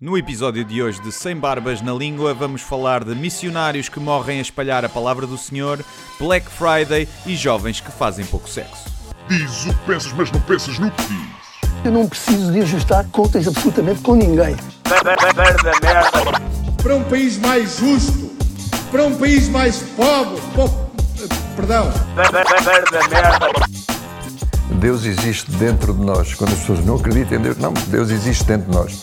No episódio de hoje de Sem Barbas na Língua, vamos falar de missionários que morrem a espalhar a palavra do Senhor, Black Friday e jovens que fazem pouco sexo. Diz o que pensas, mas não pensas no que diz. Eu não preciso de ajustar contas absolutamente com ninguém. para um país mais justo, para um país mais pobre, po- perdão, Deus existe dentro de nós. Quando as pessoas não acreditam em Deus, não, Deus existe dentro de nós.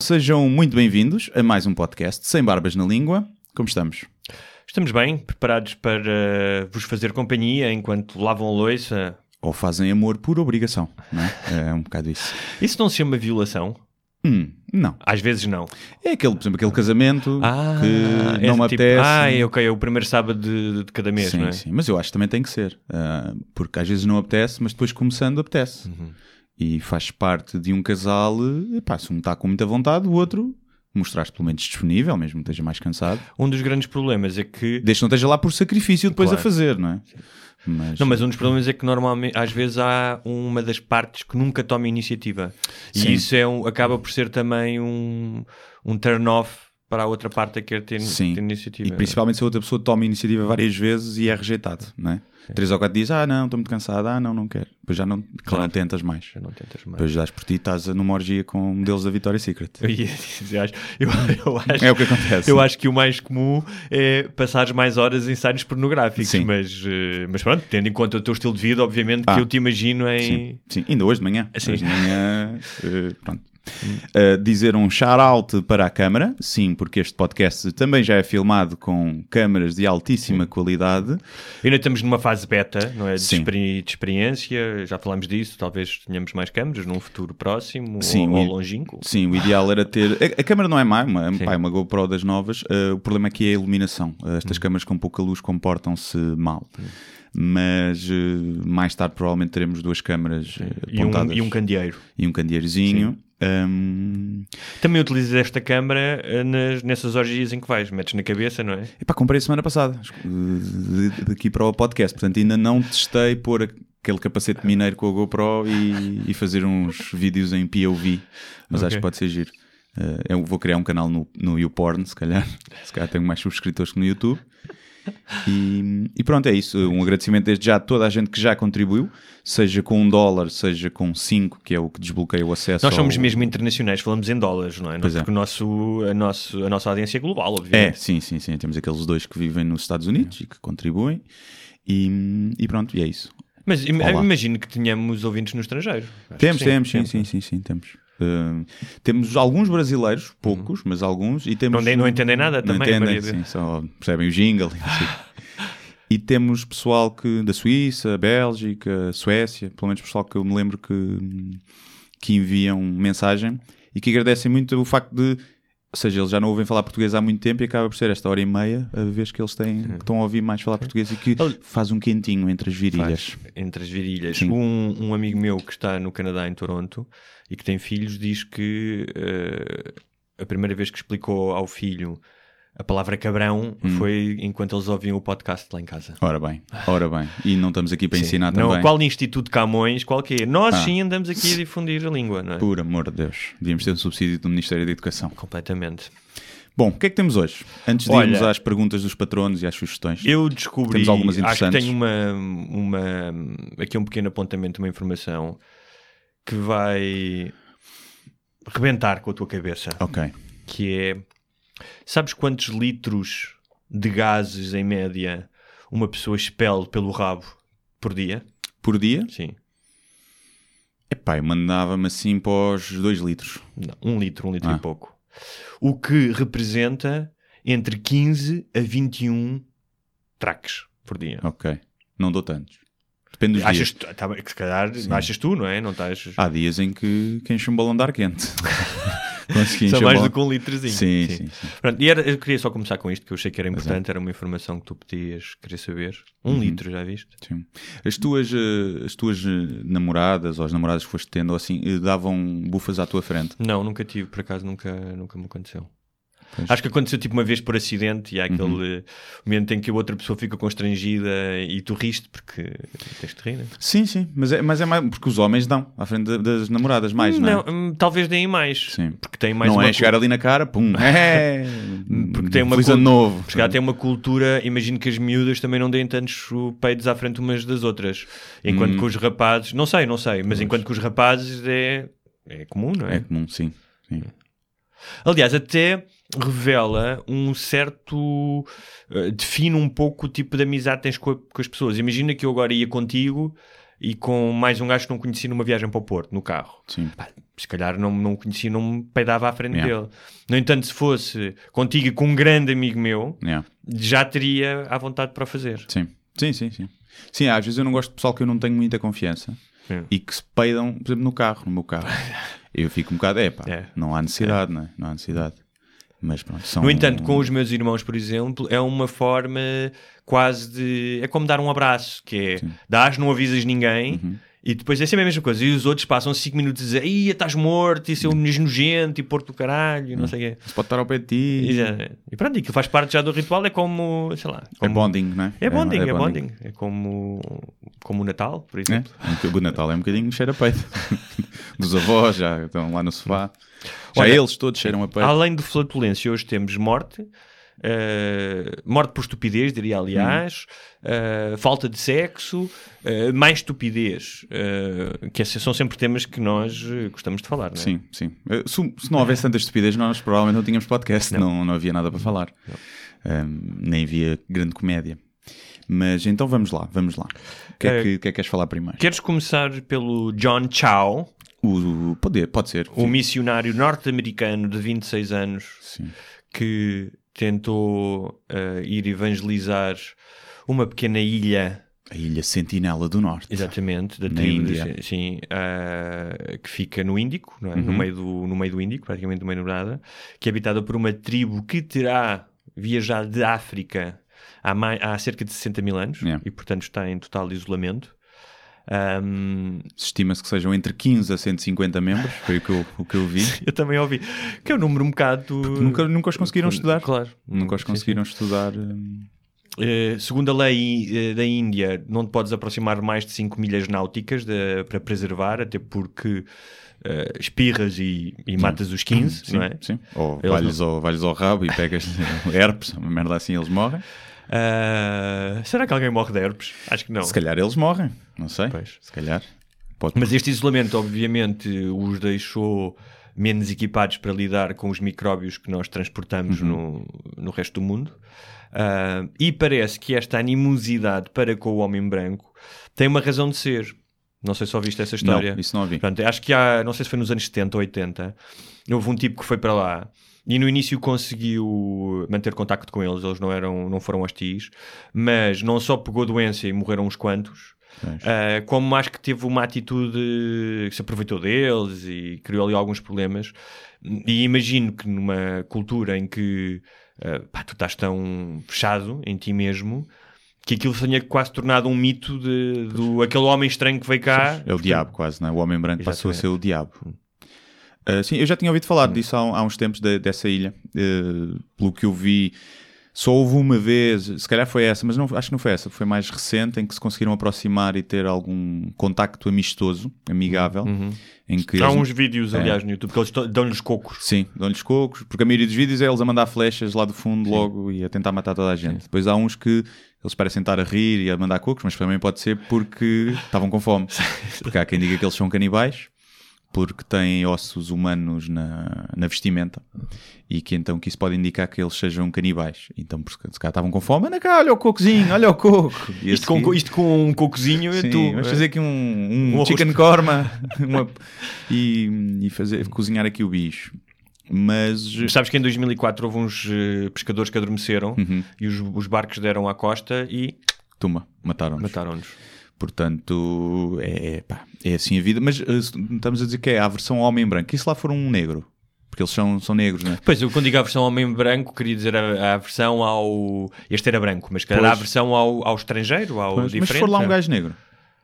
Sejam muito bem-vindos a mais um podcast Sem Barbas na Língua. Como estamos? Estamos bem, preparados para vos fazer companhia enquanto lavam a louça. Ou fazem amor por obrigação, não é? É um bocado isso. Isso não se chama violação? Hum, não. Às vezes não. É aquele, por exemplo, aquele casamento que é não me tipo, apetece. Ah, é, ok, é o primeiro sábado de, de cada mês, sim, não é? sim. Mas eu acho que também tem que ser. ah, porque às vezes não apetece, mas depois começando apetece. Uhum. E faz parte de um casal. Epá, se um está com muita vontade, o outro mostrar-se pelo menos disponível, mesmo que esteja mais cansado. Um dos grandes problemas é que. Desde que não esteja lá por sacrifício depois Claro. a fazer, não é? Mas, Não, mas um dos problemas é que normalmente, às vezes, há uma das partes que nunca toma iniciativa. E Sim. isso é um- acaba por ser também um, um turn-off para a outra parte a querer ter, Sim. ter iniciativa. E principalmente se a outra pessoa toma iniciativa várias vezes e é rejeitado, não é? Três ou quatro dias, ah não, estou muito cansado, ah não, não quero. Depois já não, já não tentas mais. Já não tentas mais. Depois dás por ti, estás numa orgia com modelos da Victoria's Secret. Eu acho- eu, eu acho, É o que acontece. Eu acho que o mais comum é passares mais horas em sites pornográficos, Sim. mas, eh, mas pronto, tendo em conta o teu estilo de vida, obviamente Ah. que eu te imagino em. Sim, sim, ainda hoje de manhã. Sim. Hoje de manhã, eh, pronto. Uh, dizer um shout-out para a câmara, sim, porque este podcast também já é filmado com câmaras de altíssima qualidade. Ainda estamos numa fase beta, não é? De, Sim. experi- de experiência, já falámos disso, talvez tenhamos mais câmaras num futuro próximo Sim, ou, ou longínquo. Sim, o ideal era ter. A, a câmara não é má, uma, Sim. pá, é uma GoPro das novas. uh, o problema aqui é a iluminação. Uh, estas câmaras com pouca luz comportam-se mal. Mas uh, mais tarde provavelmente teremos duas câmaras uh, E um, apontadas e um candeeiro. e um candeeirozinho. Um, Também utilizas esta câmara eh, nas, nessas orgias em que vais, metes na cabeça, não é? Epá, comprei semana passada, daqui para o podcast, portanto ainda não testei pôr aquele capacete mineiro com a GoPro e, e fazer uns vídeos em POV, mas Ok. acho que pode ser giro. Eh, eu vou criar um canal no, no YouPorn, se calhar, se calhar tenho mais subscritores que no YouTube. E, e pronto, é isso. Um agradecimento desde já a toda a gente que já contribuiu, seja com um dólar, seja com cinco, que é o que desbloqueia o acesso. Nós somos ao- mesmo internacionais, falamos em dólares, não é? Pois é. Porque o nosso, a, nosso, a nossa audiência é global, É, obviamente. sim, sim, sim. Temos aqueles dois que vivem nos Estados Unidos e que contribuem. E, e pronto, e é isso. Mas Olá. imagino que tenhamos ouvintes no estrangeiro. Temos, temos, sim, sim, sim, sim, temos. Uh, temos alguns brasileiros, poucos, mas alguns, e temos... Não, não entendem nada não também, entendem, sim, só percebem o jingle e temos pessoal que, da Suíça, Bélgica, Suécia, pelo menos pessoal que eu me lembro que, que enviam mensagem e que agradecem muito o facto de, ou seja, eles já não ouvem falar português há muito tempo e acaba por ser esta hora e meia a vez que eles têm, que estão a ouvir mais falar português e que faz um quentinho entre as virilhas. Faz, entre as virilhas. Um, um amigo meu que está no Canadá, em Toronto, e que tem filhos, diz que eh, a primeira vez que explicou ao filho a palavra cabrão Hum. foi enquanto eles ouviam o podcast lá em casa. Ora bem, ora bem. E não estamos aqui para Sim. ensinar não, também. Qual Instituto Camões, qual que é? Nós Ah. sim andamos aqui a difundir a língua, não é? Por amor de Deus. Devíamos ter um subsídio do Ministério da Educação. Completamente. Bom, o que é que temos hoje? Antes de Olha, irmos às perguntas dos patronos e às sugestões. Eu descobri, Temos algumas acho que interessantes. tenho uma, uma, aqui um pequeno apontamento, uma informação que vai rebentar com a tua cabeça. Ok. que é sabes quantos litros de gases em média uma pessoa expele pelo rabo por dia? Por dia? Sim. Epá, eu mandava-me assim para os 2 litros. Não, um litro, um litro Ah. e pouco. O que representa entre 15 a 21 traques por dia. Ok. Não dou tantos. Depende dos Achas, dias. tu- tá que se calhar achas tu, não é? Não estás. Há dias em que, que enche um balão de ar quente. consegui Só mais do que um litrozinho. Sim, sim, sim. Pronto, e era, eu queria só começar com isto, que eu achei que era é. importante, era uma informação que tu podias querer saber. Um Uhum. litro, já viste? Sim. As tuas, eh, as tuas eh, namoradas ou as namoradas que foste tendo assim eh, davam bufas à tua frente? Não, nunca tive, por acaso nunca, nunca me aconteceu. Pois. Uhum. Acho que aconteceu tipo uma vez por acidente e há aquele momento em que a outra pessoa fica constrangida e tu riste porque tens de rir, né? Sim, sim, mas é, mas é mais porque os homens dão à frente da- das namoradas mais, não, é? hum, talvez deem mais. Sim. Porque tem mais não é chegar ali na cara, pum, é, Porque tem uma ano novo. Porque ela tem uma cultura, imagino que as miúdas também não deem tantos peidos à frente umas das outras. Enquanto Hum. que os rapazes, não sei, não sei, mas enquanto que os rapazes é, é comum, não é? É comum, sim. sim. Aliás, até revela um certo. eh, define um pouco o tipo de amizade que tens com, a- com as pessoas. Imagina que eu agora ia contigo e com mais um gajo que não conheci numa viagem para o Porto, no carro. Sim. Pá, se calhar não, não conhecia, não me peidava à frente Yeah. dele. No entanto, se fosse contigo e com um grande amigo meu, Yeah. já teria à vontade para fazer. Sim, sim, sim, sim. Sim, às vezes eu não gosto de pessoal que eu não tenho muita confiança Sim. e que se peidam, por exemplo, no carro, no meu carro. Eu fico um bocado, é pá, É. não há necessidade, não é? Não há necessidade. Mas pronto, são... No entanto, com os meus irmãos, por exemplo, é uma forma quase de. É como dar um abraço, que é dás, não avisas ninguém. Uhum. E depois é sempre a mesma coisa. E os outros passam 5 minutos a dizer: Ia, estás morto, isso é um nojento e porto do caralho, não sei o quê. Se pode estar ao pé de ti. E, já- e pronto, e aquilo faz parte já do ritual. É como, sei lá. É Como, bonding, não é? É bonding, é, bonding. É como, como o Natal, por É? exemplo. Um O Natal é um bocadinho cheiro a peito. Dos avós já estão lá no sofá. Já Olha, eles todos cheiram a peito. Além de flatulência, hoje temos morte. Eh, morte por estupidez, diria aliás, eh, falta de sexo, eh, mais estupidez, que esses são sempre temas que nós gostamos de falar, não é? Sim, sim. Se, se não houvesse tanta estupidez, nós provavelmente não tínhamos podcast, não, não, havia nada para falar. Ahm, nem havia grande comédia. Mas então vamos lá, vamos lá. O que é, que, que é que queres falar primeiro? Queres começar pelo John Chow, O, pode, pode ser. o missionário norte-americano de 26 anos Sim. que tentou eh, ir evangelizar uma pequena ilha A Ilha Sentinela do Norte. Exatamente, da Na tribo, Índia. sim, sim, ah, que fica no Índico, é? no, Uhum. meio do, no meio do Índico, praticamente no meio do nada, que é habitada por uma tribo que terá viajado de África há, mai- há cerca de 60 mil anos Yeah. e, portanto, está em total isolamento. Ahm, Estima-se que sejam entre 15 a 150 membros, foi o que eu, o que eu vi. eu também ouvi que é um número um bocado. Nunca, nunca os conseguiram estudar. Claro, Nunca os Sim, conseguiram estudar. hum, Eh, segundo a lei eh, da Índia, não te podes aproximar mais de 5 milhas náuticas de- para preservar, até porque eh, espirras e, e matas os 15, Sim, não é? sim. Ou Eles vais ao, ao rabo e pegas herpes, uma merda assim, eles morrem. Ah, será que alguém morre de herpes? Acho que não. Se calhar eles morrem, não sei. Pois. Se calhar. Pode... Mas este isolamento, obviamente, os deixou menos equipados para lidar com os micróbios que nós transportamos Uhum. no, no resto do mundo. Ah, e parece que esta animosidade para com o homem branco tem uma razão de ser. Não sei se ouviste essa história. Não, isso não ouvi. Portanto, acho que há, não sei se foi nos anos 70 ou 80, houve um tipo que foi para lá e no início conseguiu manter contacto com eles, eles não, eram, não foram hostis, mas não só pegou doença e morreram uns quantos, ah, como acho que teve uma atitude que se aproveitou deles e criou ali alguns problemas. E imagino que numa cultura em que ah, pá, tu estás tão fechado em ti mesmo. Que aquilo se tenha quase tornado um mito de, do aquele homem estranho que veio cá. É o diabo, quase, não é? O homem branco passou a ser Exatamente. o diabo. Ah, sim, eu já tinha ouvido falar disso há, há uns tempos, de- dessa ilha. Ah, pelo que eu vi, só houve uma vez, se calhar foi essa, mas não, acho que não foi essa, foi mais recente, em que se conseguiram aproximar e ter algum contacto amistoso, amigável. Em que Há eles- uns vídeos, É. aliás, no YouTube que eles dão-lhes cocos. Sim, dão-lhes cocos, porque a maioria dos vídeos é eles a mandar flechas lá do fundo logo e a tentar matar toda a gente. Depois há uns que eles parecem estar a rir e a mandar cocos, mas também pode ser porque estavam com fome. Porque há quem diga que eles são canibais, porque têm ossos humanos na, na vestimenta e que então que isso pode indicar que eles sejam canibais. Então, por se calhar estavam com fome, anda cá, olha o cocozinho, olha o coco. Isto com, seguir- isto com um cocozinho, Sim, tu, vamos é? fazer aqui um, um, Um chicken korma uma- e, e fazer, cozinhar aqui o bicho. Mas Sabes que em 2004 houve uns eh, pescadores que adormeceram Uhum. e os, os barcos deram à costa e toma, mataram-nos. mataram-nos. Portanto, é, pá, é assim a vida. Mas eh, estamos a dizer que é a versão homem branco. E se lá for um negro? porque eles são, são negros, não é? Pois, eu quando digo a versão homem branco, queria dizer a, a versão ao. Este era branco, mas era a versão ao, ao estrangeiro, ao Pois, mas diferente. se for lá um é. gajo negro,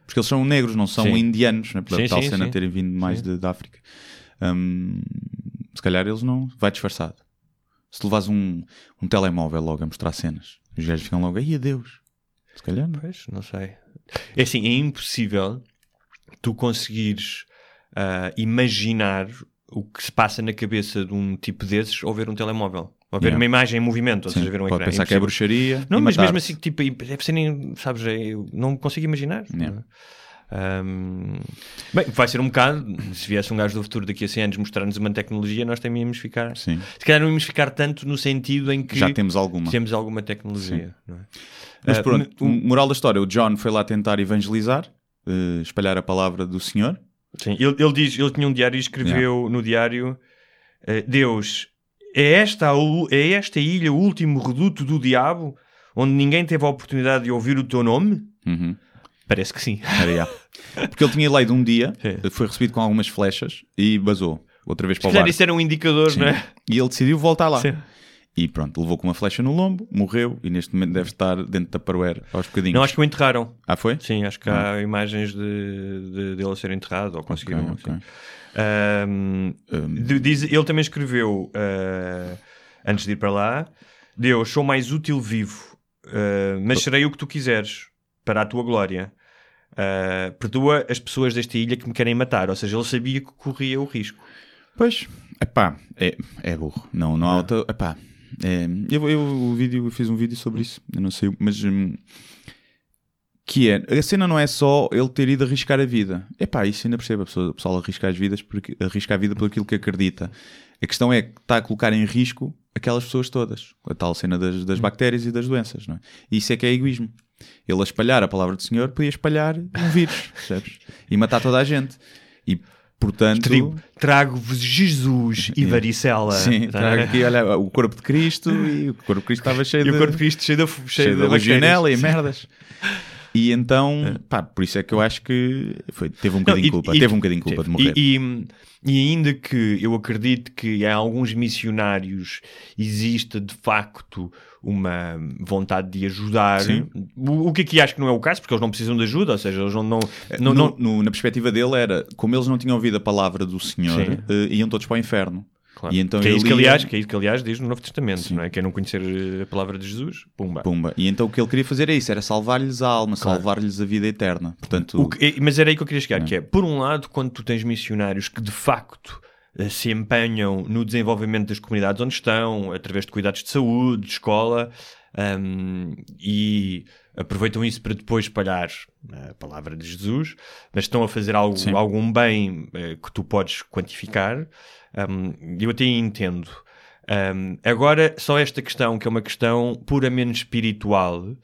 porque eles são negros, não são Sim. indianos, né? pela Sim, tal sim, cena sim. terem vindo mais de, da África. Hum, se calhar eles não. Vai disfarçado. Se tu levas um, um telemóvel logo a mostrar cenas, os gajos ficam logo, ai adeus. Se calhar não. Pois, não sei. É assim, é impossível tu conseguires ah, imaginar o que se passa na cabeça de um tipo desses ao ver um telemóvel. Ou ver Yeah. uma imagem em movimento, ou Sim, seja, ver um pode ecrã. pensar que é bruxaria. Não, mas mesmo assim, tipo, deve ser nem, sabes, é, eu não consigo imaginar. Yeah. não é? Bem, vai ser um bocado, se viesse um gajo do futuro daqui a 100 anos mostrar-nos uma tecnologia, nós também íamos ficar. Sim. Se calhar não íamos ficar tanto no sentido em que Já temos alguma. temos alguma tecnologia. não é? Mas Ah, pronto, um- moral da história: o John foi lá tentar evangelizar, eh, espalhar a palavra do Senhor. Sim, ele, ele diz, ele tinha um diário e escreveu no diário: eh, Deus, é esta, é esta ilha o último reduto do diabo, onde ninguém teve a oportunidade de ouvir o teu nome? Uhum. Parece que sim. Era, já. Porque ele tinha lido um dia, É. foi recebido com algumas flechas e basou outra vez Se para o barco. isso era um indicador, Sim. não é? E ele decidiu voltar lá. Sim. E pronto, levou com uma flecha no lombo, morreu e neste momento deve estar dentro da Tupperware aos bocadinhos. Não, acho que o enterraram. Ah, foi? Sim, acho que há imagens de, de, dele a ser enterrado, ou conseguiram. Ok, ok. sim. Ahm, de- diz- ele também escreveu, ah, antes de ir para lá, Deus, sou mais útil vivo, ah, mas serei o que tu quiseres, para a tua glória. Ah, perdoa as pessoas desta ilha que me querem matar. Ou seja, ele sabia que corria o risco. Pois, epá, é, é burro. Não, não há outra. Epá, é, eu, eu, o vídeo, eu fiz um vídeo sobre isso, eu não sei, mas. hum, que é, a cena não é só ele ter ido arriscar a vida. Epá, isso ainda percebo, a pessoa, o pessoal arrisca as vidas porque arrisca a vida por aquilo que acredita. A questão é que está a colocar em risco aquelas pessoas todas. A tal cena das, das bactérias e das doenças, não é? E isso é que é egoísmo. Ele a espalhar a palavra do Senhor podia espalhar um vírus, percebes? E matar toda a gente. E, portanto... Trigo, trago-vos Jesus e varicela. Sim, trago aqui, olha, o corpo de Cristo e o corpo de Cristo estava cheio E de, o corpo de Cristo cheio de, cheio cheio de de legionela e merdas. E então, pá, por isso é que eu acho que foi, teve um bocadinho de culpa, e- teve um bocadinho de culpa de morrer. E, e- e ainda que eu acredito que em alguns missionários exista de facto uma vontade de ajudar, Sim. o, o que aqui acho que não é o caso, porque eles não precisam de ajuda, ou seja, eles não. não, não, No- não- na perspectiva dele era, como eles não tinham ouvido a palavra do Senhor, Sim. eh, iam todos para o inferno. Claro. E então que, é isso que, aliás, que é isso que, aliás, diz no Novo Testamento, não é? Quem não conhecer eh, a palavra de Jesus, pumba. Pumba. E então o que ele queria fazer é isso, era salvar-lhes a alma, salvar-lhes a vida eterna. Portanto, O que- mas era aí que eu queria chegar, que é, por um lado, quando tu tens missionários que de facto eh, se empenham no desenvolvimento das comunidades onde estão, através de cuidados de saúde, de escola, ahm, e aproveitam isso para depois espalhar a palavra de Jesus, mas estão a fazer algo, Sim. algum bem eh, que tu podes quantificar, ahm, eu até entendo. Ahm, agora, só esta questão, que é uma questão puramente espiritual,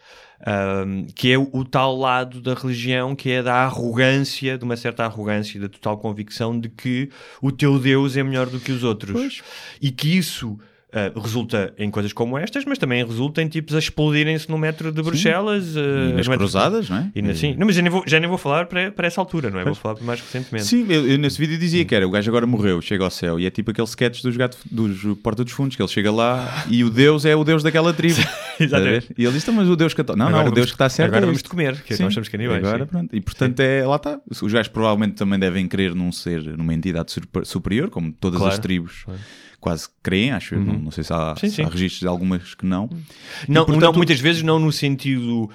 ahm, que é o, o tal lado da religião, que é da arrogância, de uma certa arrogância, da total convicção de que o teu Deus é melhor do que os outros. E que isso ah, resulta em coisas como estas, mas também resulta em tipos a explodirem-se no metro de Bruxelas. ah, e nas cruzadas, não é? E na- sim. Não, mas já nem vou, já nem vou falar para, para essa altura, não é? Vou falar mais recentemente. Sim, eu, eu nesse vídeo dizia que era o gajo agora morreu, chega ao céu, e é tipo aquele sketch dos, gato, dos Porta dos Fundos, que ele chega lá e o Deus é o Deus daquela tribo. A ver? E ele diz, "Então, mas o Deus católico. Não, Agora não, o Deus que está certo agora é vamos este." de comer, que Sim, nós somos canibais, Agora, sim. pronto. E portanto, é, lá está. Os gajos provavelmente também devem crer num ser, numa entidade super- superior, como todas Claro, as tribos quase creem, acho eu. Não, não sei se há, Sim, se há registros de algumas que não. E, Não, não, muitas vezes não no sentido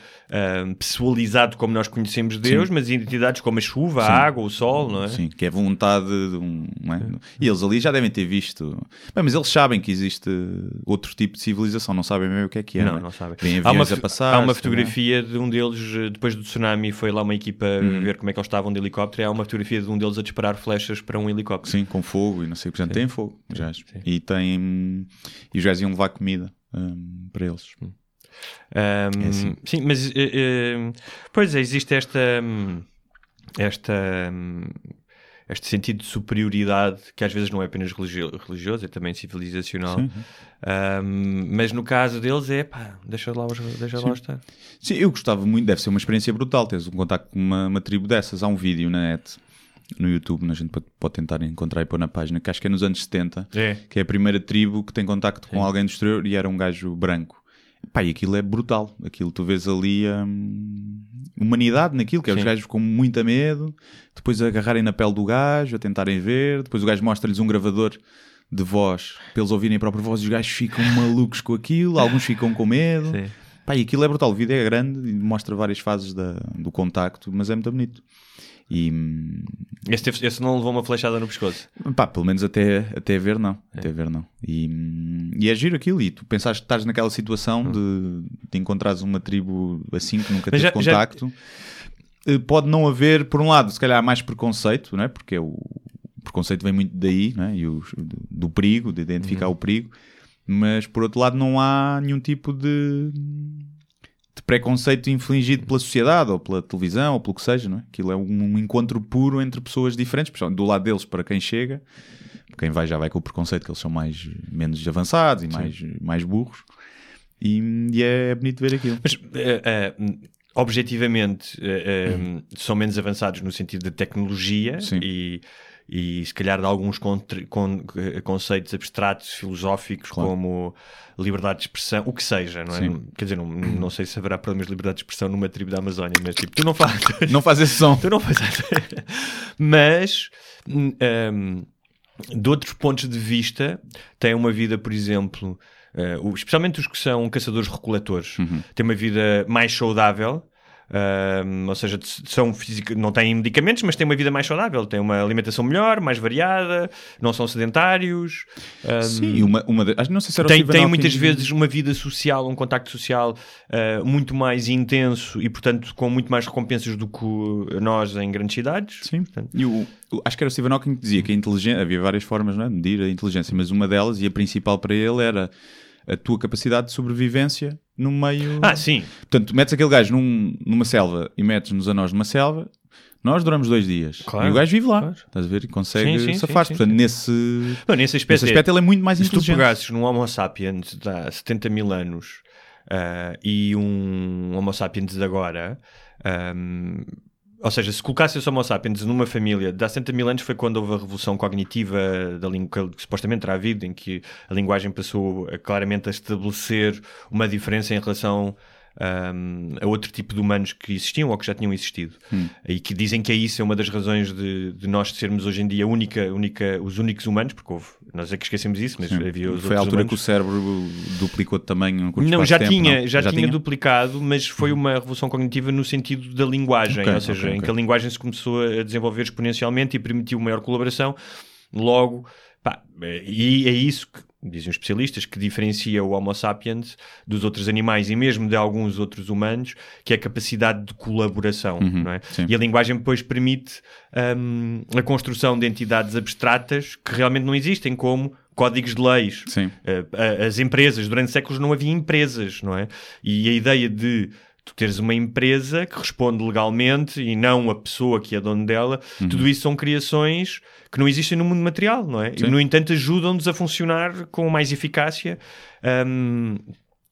pessoalizado como nós conhecemos Deus, mas em entidades como a chuva, a água, o sol, não é? Sim, que é vontade de um. não é? E eles ali já devem ter visto. Bem, mas eles sabem que existe outro tipo de civilização, não sabem mesmo o que é que é. Não, é? não sabem. Vêm Há uma, a passar. há uma fotografia de um deles, eh, depois do tsunami, foi lá uma equipa Hum. ver como é que eles estavam de helicóptero. E há uma fotografia de um deles a disparar flechas para um helicóptero. Sim, com fogo e não sei o que. Já tem fogo. Já. E tem. E os gajos iam levar comida hum, para eles. Ahm, É assim. Sim, mas eh, eh, pois é, existe esta hum, esta hum, este sentido de superioridade que às vezes não é apenas religio- religioso, é também civilizacional. Sim. Ahm, mas no caso deles é pá, deixa lá, deixa lá estar. Sim, eu gostava muito, deve ser uma experiência brutal teres um contacto com uma, uma tribo dessas. Há um vídeo na net no YouTube, a gente pode, tentar encontrar e pôr na página, que acho que é nos anos 70, É. que é a primeira tribo que tem contacto com alguém do exterior e era um gajo branco. Pá, e aquilo é brutal. Aquilo tu vês ali a humanidade naquilo, que é os Sim. gajos com muito medo, depois agarrarem na pele do gajo, a tentarem ver, depois o gajo mostra-lhes um gravador de voz para eles ouvirem a própria voz e os gajos ficam malucos com aquilo, alguns ficam com medo. Sim. Pá, e aquilo é brutal. O vídeo é grande e mostra várias fases da- do contacto, mas é muito bonito. E hum, Esse, teve- esse não levou uma flechada no pescoço. pá, pelo menos até, até ver, não. Até ver, não. E, hum, e é giro aquilo. E tu pensaste que estás naquela situação de, de encontrares uma tribo assim que nunca Mas teve já- já- contacto. Eh, Pode não haver, por um lado, se calhar mais preconceito, não é? porque é o, preconceito vem muito daí, não é? e o, do, do perigo, de identificar o perigo. Mas por outro lado, não há nenhum tipo de, de preconceito infligido pela sociedade ou pela televisão ou pelo que seja, não é? Aquilo é um, encontro puro entre pessoas diferentes, do lado deles para quem chega. Quem vai já vai com o preconceito que eles são mais menos avançados e mais, mais burros. E, e é bonito ver aquilo. Mas, eh, eh, objetivamente, eh, são menos avançados no sentido de tecnologia Sim. e, e se calhar de alguns eh, conceitos abstratos, filosóficos, Claro. como liberdade de expressão, o que seja, não é? Sim. Quer dizer, não, não sei se haverá problemas de liberdade de expressão numa tribo da Amazónia, mas tipo, tu não fazes. Não faz esse som. Tu não fazes. Mas, hum, hum, de outros pontos de vista, têm uma vida, por exemplo, o- especialmente os que são caçadores-recoletores, têm uma vida mais saudável. Hum, ou seja, são física, não têm medicamentos, mas têm uma vida mais saudável, têm uma alimentação melhor, mais variada, não são sedentários. hum, Sim, uma, uma de- acho- não sei se era tem, muitas vezes uma vida social, um contacto social uh, muito mais intenso e, portanto, com muito mais recompensas do que nós em grandes cidades. Sim. Portanto, E o, o- acho que era o Stephen Hawking que dizia que a inteligência, havia várias formas não é, de medir a inteligência, mas uma delas, e a principal para ele, era a tua capacidade de sobrevivência no meio. Ah, sim. Portanto, tu metes aquele gajo num- numa selva e metes-nos a nós numa selva, nós duramos dois dias. Claro, e o gajo vive lá. claro. Estás a ver? E consegue safar-se. Portanto, nesse, Bom, nesse aspecto, nesse aspecto ele é muito mais se tu inteligente. pegasses num Homo sapiens de há 70 mil anos uh, e um Homo sapiens de agora, um, ou seja, se colocasse esse Homo sapiens numa família de há 70 mil anos foi quando houve a revolução cognitiva da língua que supostamente terá havido, em que a linguagem passou a, claramente a estabelecer uma diferença em relação um, a outro tipo de humanos que existiam ou que já tinham existido. Hum. E que dizem que é isso, é uma das razões de, de nós sermos hoje em dia única, única, os únicos humanos, porque houve, nós é que esquecemos isso, mas Sim. havia os Foi a altura humanos. que o cérebro duplicou de tamanho curto Não, já tempo, tinha, não? já, tinha, duplicado, mas foi uma revolução cognitiva no sentido da linguagem, Ok, ou seja, ok, em ok. que a linguagem se começou a desenvolver exponencialmente e permitiu maior colaboração. Logo, pá, e é isso que dizem os especialistas que diferencia o Homo sapiens dos outros animais e mesmo de alguns outros humanos, que é a capacidade de colaboração, não é? Uhum, sim. E a linguagem depois permite hum, a construção de entidades abstratas que realmente não existem, como códigos de leis. Sim. A- as empresas, durante séculos não havia empresas, não é? E a ideia de tu teres uma empresa que responde legalmente e não a pessoa que é dono dela, Uhum. tudo isso são criações que não existem no mundo material, não é? E, Sim. no entanto, ajudam-nos a funcionar com mais eficácia. um,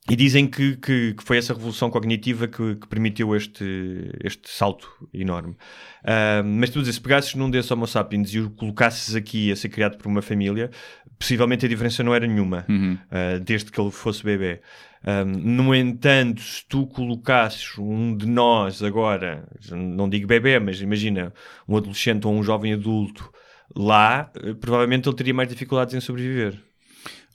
e dizem que, que, que foi essa revolução cognitiva que, que permitiu este, este salto enorme. Um, mas tu dizes, se pegasses num desses Homo sapiens e o colocasses aqui a ser criado por uma família, possivelmente a diferença não era nenhuma, Uhum. uh, desde que ele fosse bebê. Um, no entanto, se tu colocasses um de nós agora, não digo bebê, mas imagina um adolescente ou um jovem adulto lá, eh, provavelmente ele teria mais dificuldades em sobreviver.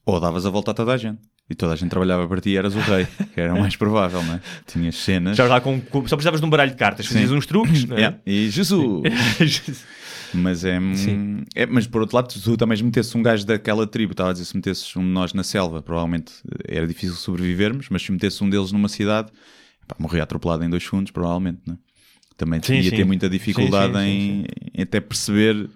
Ou davas a volta a toda a gente. E toda a gente trabalhava para ti e eras o rei, que era o mais provável, não é? Tinhas cenas. Já lá com, com- só precisavas de um baralho de cartas, fazias uns truques, não é? Yeah. E Jesus! Mas é, Sim. é- Mas por outro lado, se tu também metesses um gajo daquela tribo, estava a dizer, se metesses um de nós na selva, provavelmente era difícil sobrevivermos, mas se metesses um deles numa cidade, pá, morria atropelado em dois segundos, provavelmente, não é? Também Sim, ia sim. ter muita dificuldade sim, em, em até perceber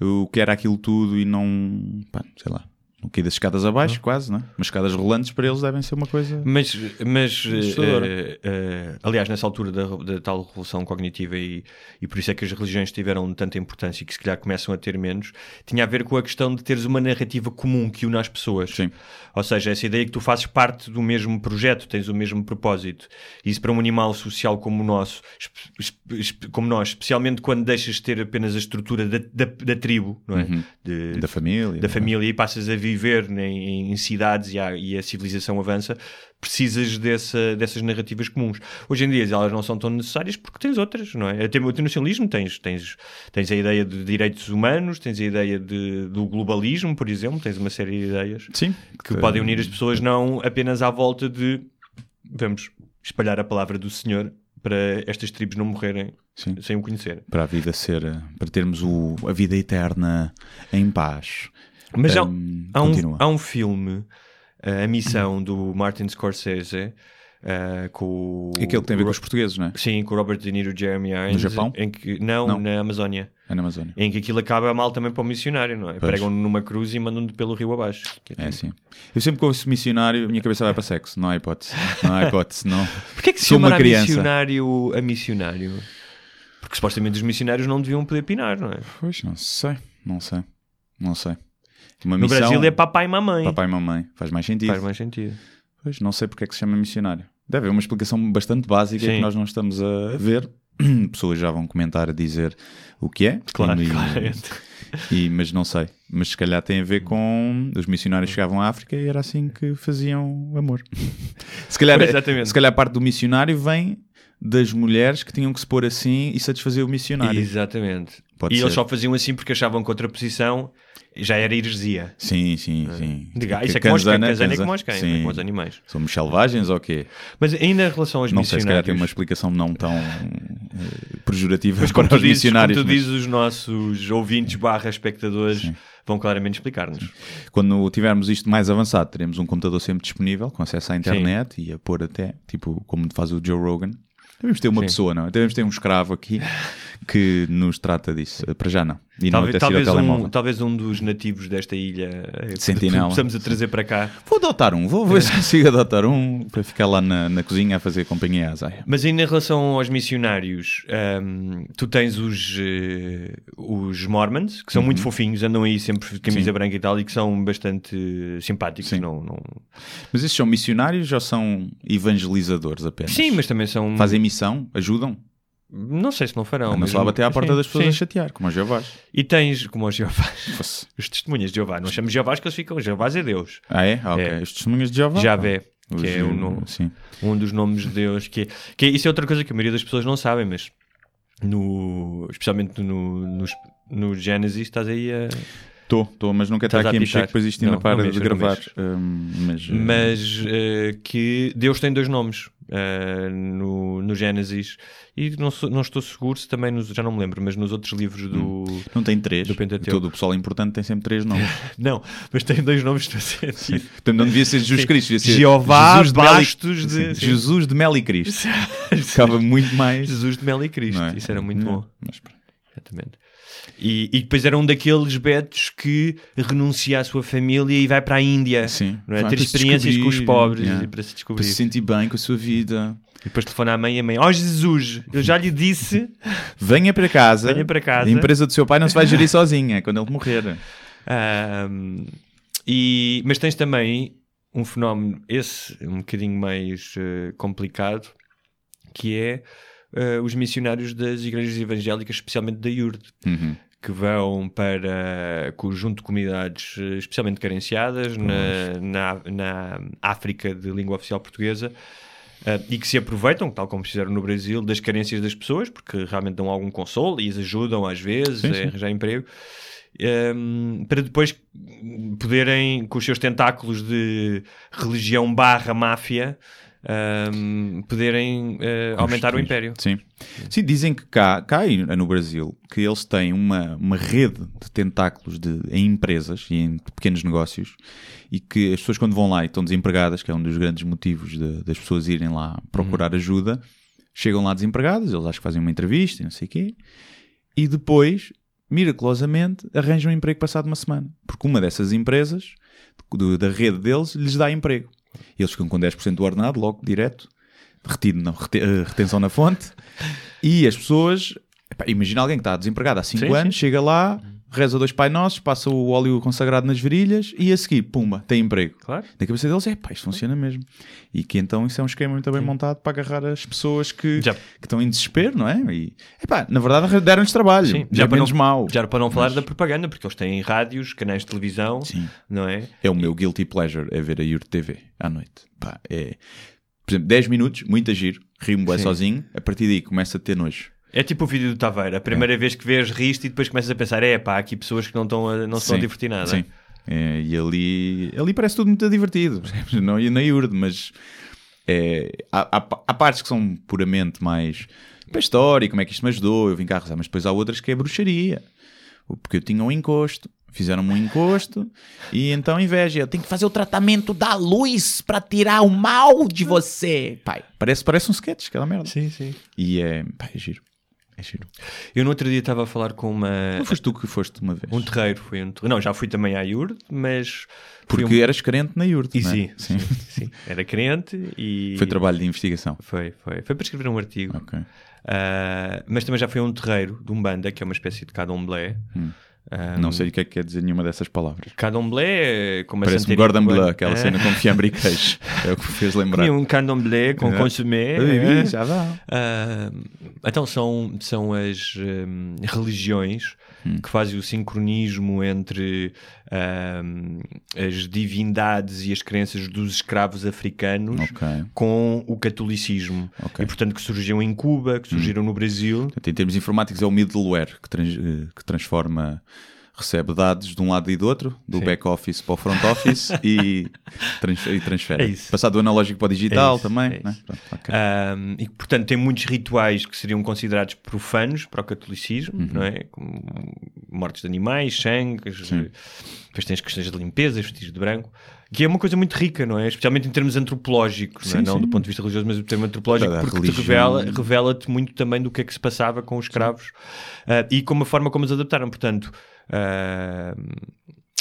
o que era aquilo tudo e não. Pá, sei lá. No cair das escadas abaixo, quase, não é? Mas escadas rolantes para eles devem ser uma coisa. Mas, mas eh, eh, aliás, nessa altura da, da tal revolução cognitiva, e, e por isso é que as religiões tiveram tanta importância e que se calhar começam a ter menos, tinha a ver com a questão de teres uma narrativa comum que une as pessoas. Sim. Ou seja, essa ideia que tu fazes parte do mesmo projeto, tens o mesmo propósito. E isso para um animal social como o nosso, como nós, especialmente quando deixas de ter apenas a estrutura da, da, da tribo, não é? De- Da família. da família e passas a viver em, em cidades e a, e a civilização avança, precisas dessa, dessas narrativas comuns. Hoje em dia elas não são tão necessárias porque tens outras, não é? Até o internacionalismo tens, tens, tens a ideia de direitos humanos, tens a ideia de, do globalismo, por exemplo, tens uma série de ideias Sim. que podem unir as pessoas não apenas à volta de vamos espalhar a palavra do Senhor para estas tribos não morrerem Sim. sem o conhecer. Para a vida ser. eh, Para termos o, a vida eterna em paz. Mas há, Hum, há um, há um filme, eh, A Missão, do Martin Scorsese, eh, com. É aquele que tem a ver com os portugueses, não é? Sim, com o Robert De Niro e Jeremy Irons. Japão? Em que, não, Não. na Amazónia. É na Amazónia. Em que aquilo acaba mal também para o missionário, não é? Pois. Pregam numa cruz e mandam-no pelo rio abaixo. Que É assim. Eu sempre que ouço missionário, a minha cabeça vai para sexo. Não há hipótese. Não há hipótese, não. Porquê é que se Sou chama a missionário a missionário? Porque supostamente os missionários não deviam poder pinar, não é? Pois, não sei. Não sei. Não sei. Uma No missão, Brasil é papai e mamãe. papai e mamãe. Faz mais sentido. Faz mais sentido. Pois, não sei porque é que se chama missionário. Deve haver uma explicação bastante básica Sim. que nós não estamos a ver. Pessoas já vão comentar a dizer o que é. Claro, e, claramente. e- mas não sei. Mas se calhar tem a ver com os missionários chegavam à África e era assim que faziam amor. se, calhar, Pois, exatamente. se calhar a parte do missionário vem das mulheres que tinham que se pôr assim e satisfazer o missionário. Exatamente. Pode e ser. eles só faziam assim porque achavam que outra posição já era heresia. Sim, sim, sim. De gato. Que Isso é como os cães. Kanzana é como os cães, Sim. é como os animais. Somos selvagens ou quê? Mas ainda em relação aos Não sei, se calhar tem missionários. uma explicação não tão eh, pejorativa Mas para tu, os dizes, como missionários. tu mas dizes, os nossos ouvintes barra espectadores vão claramente explicar-nos. Quando tivermos isto mais avançado, teremos um computador sempre disponível, com acesso à internet e a pôr até, tipo, como faz o Joe Rogan. Devemos ter uma Sim. pessoa, não? Devemos ter um escravo aqui que nos trata disso. Para já não. E Talvez, não talvez, um, talvez um dos nativos desta ilha eh, que Sentinela. possamos a trazer para cá. Vou adotar um, vou ver se consigo adotar um para ficar lá na, na cozinha a fazer companhia à Zaya. Mas ainda em relação aos missionários, hum, tu tens os, eh, os Mormons, que são muito fofinhos, andam aí sempre de camisa Uhum. Sim. branca e tal, e que são bastante simpáticos. Sim. Não, não... Mas esses são missionários ou são evangelizadores apenas? Sim, mas também são. Fazem missão? Ajudam? Não sei se não farão. mas lá bater à porta sim, das pessoas sim. a chatear, como os Jeovás. E tens, como os Jeovás, os testemunhas de Jeová. Não chamamos Jeovás que eles ficam. Jeovás é Deus. Ah, é? Ah, ok. É. Os testemunhas de Jeová? Javé, que é o nome. Um dos nomes de Deus que, é- que é- isso é outra coisa que a maioria das pessoas não sabem, mas no, especialmente no, no, no Gênesis estás aí a Estou, estou, mas nunca está a aqui a mexer depois isto Não, ainda para não de mexes, não gravar. Hum, mas, eh, mas eh, que Deus tem dois nomes eh, no, no Gênesis e não, sou- não estou seguro se também nos, já não me lembro, mas nos outros livros do não tem três. do Pentateuco. Todo o pessoal importante tem sempre três nomes. não, mas tem dois nomes no sentido. Portanto, não devia ser Jesus Sim. Cristo, devia ser Jeová Jesus de Mel e- Bastos de- Jesus de Mel e Cristo. Ficava muito mais. Jesus de Mel e Cristo, não é? isso era muito Não, bom. mas pronto. Exatamente. E, e depois era um daqueles betos que renuncia à sua família e vai para a Índia. Sim. Não é? Ter para experiências com os pobres yeah. e para se Para descobrir. se sentir bem com a sua vida. E depois telefona à mãe e a mãe: Ó Jesus, eu já lhe disse. Venha para casa. Venha para casa. A empresa do seu pai não se vai gerir sozinha quando ele morrer. Ahm, e, mas tens também um fenómeno, esse um bocadinho mais eh, complicado, que é eh, os missionários das igrejas evangélicas, especialmente da IURD. Uhum. Que vão para conjunto de comunidades eh, especialmente carenciadas na, na, na África de língua oficial portuguesa eh, e que se aproveitam, tal como fizeram no Brasil, das carências das pessoas, porque realmente dão algum consolo e as ajudam às vezes Sim, a sim. arranjar emprego. ehm, para depois poderem, com os seus tentáculos de religião barra máfia, ehm, poderem eh, aumentar o império. Sim. Sim, dizem que cá, cá no Brasil, que eles têm uma, uma rede de tentáculos de, em empresas e em pequenos negócios e que as pessoas quando vão lá e estão desempregadas, que é um dos grandes motivos de- das pessoas irem lá procurar ajuda, chegam lá desempregadas, eles acho que fazem uma entrevista e não sei o quê, e depois, miraculosamente, arranjam um emprego passado uma semana. Porque uma dessas empresas do- da rede deles lhes dá emprego. Eles ficam com 10% do ordenado, logo direto, retido, não, rete- eh, retenção na fonte. E as pessoas, epá, imagina alguém que está desempregado há 5 Sim, anos, sim. chega lá, reza dois Pai Nossos, passa o óleo consagrado nas virilhas e a seguir, pumba, tem emprego. Claro. Na cabeça deles é, pá, isto funciona mesmo. E que então isso é um esquema muito bem montado para agarrar as pessoas que, Já- que estão em desespero, não é? E, epá, na verdade deram-lhes trabalho. Sim, já para menos não, mau. Já para não falar Mas- da propaganda, porque eles têm rádios, canais de televisão, Sim. não é? É o meu guilty pleasure, é ver a Yurt TV à noite. Pá, é, por exemplo, 10 minutos, muito a giro, bué Sim. sozinho, a partir daí começa a ter nojo. É tipo o vídeo do Taveira. A primeira vez que vês riste e depois começas a pensar: é pá, há aqui pessoas que não estão a, não se estão a divertir nada. Sim. É, e ali, ali parece tudo muito divertido, não ia na Yurt, mas é, há, há, há partes que são puramente mais para a história, como é que isto me ajudou, eu vim cá rezar, mas depois há outras que é bruxaria, porque eu tinha um encosto. Fizeram-me um encosto e então inveja. Eu tenho que fazer o tratamento da luz para tirar o mal de você. Pai, parece, parece um sketch, aquela merda. Sim, sim. E é, pá, é giro. É giro. Eu no outro dia estava a falar com uma. Não foste tu que foste uma vez? Um terreiro, foi um terreiro. Não, já fui também à IUR, mas. fui Porque um- eras crente na Yurt, E não é? sim, sim, sim. Era crente e. Foi trabalho de investigação. Foi, foi. Foi para escrever um artigo. Ok. Ah, mas também já foi a um terreiro de Umbanda, que é uma espécie de candomblé. Ah, Não sei o que é que quer dizer nenhuma dessas palavras. Candomblé é como Parece-me Gordon. Bleu, aquela Ah. cena com fiambre e queijo. É o que me fez lembrar. Comi um candomblé com É. consumé. É. já dá. Ah, então são, são as hum, religiões Hum. que fazem o sincronismo entre hum, as divindades e as crenças dos escravos africanos Ok. com o catolicismo. Ok. Hum. E portanto que surgiram em Cuba, que surgiram no Brasil. Portanto, em termos informáticos é o middleware que, trans- eh, que transforma, recebe dados de um lado e do outro, do Sim. back-office para o front-office e, trans- e transfere. É isso. Passar do analógico para o digital É isso, também. é né? Pronto, ok. Um, e portanto, tem muitos rituais que seriam considerados profanos para o catolicismo, Uhum. não é? Como mortes de animais, sangue, depois tens questões de limpeza, vestir de branco, que é uma coisa muito rica, não é? Especialmente em termos antropológicos, não, é? Sim, não sim. do ponto de vista religioso, mas do termo antropológico, Da porque religião. revela, revela-te muito também do que é que se passava com os escravos ah, e como a forma como os adaptaram. Portanto, ah,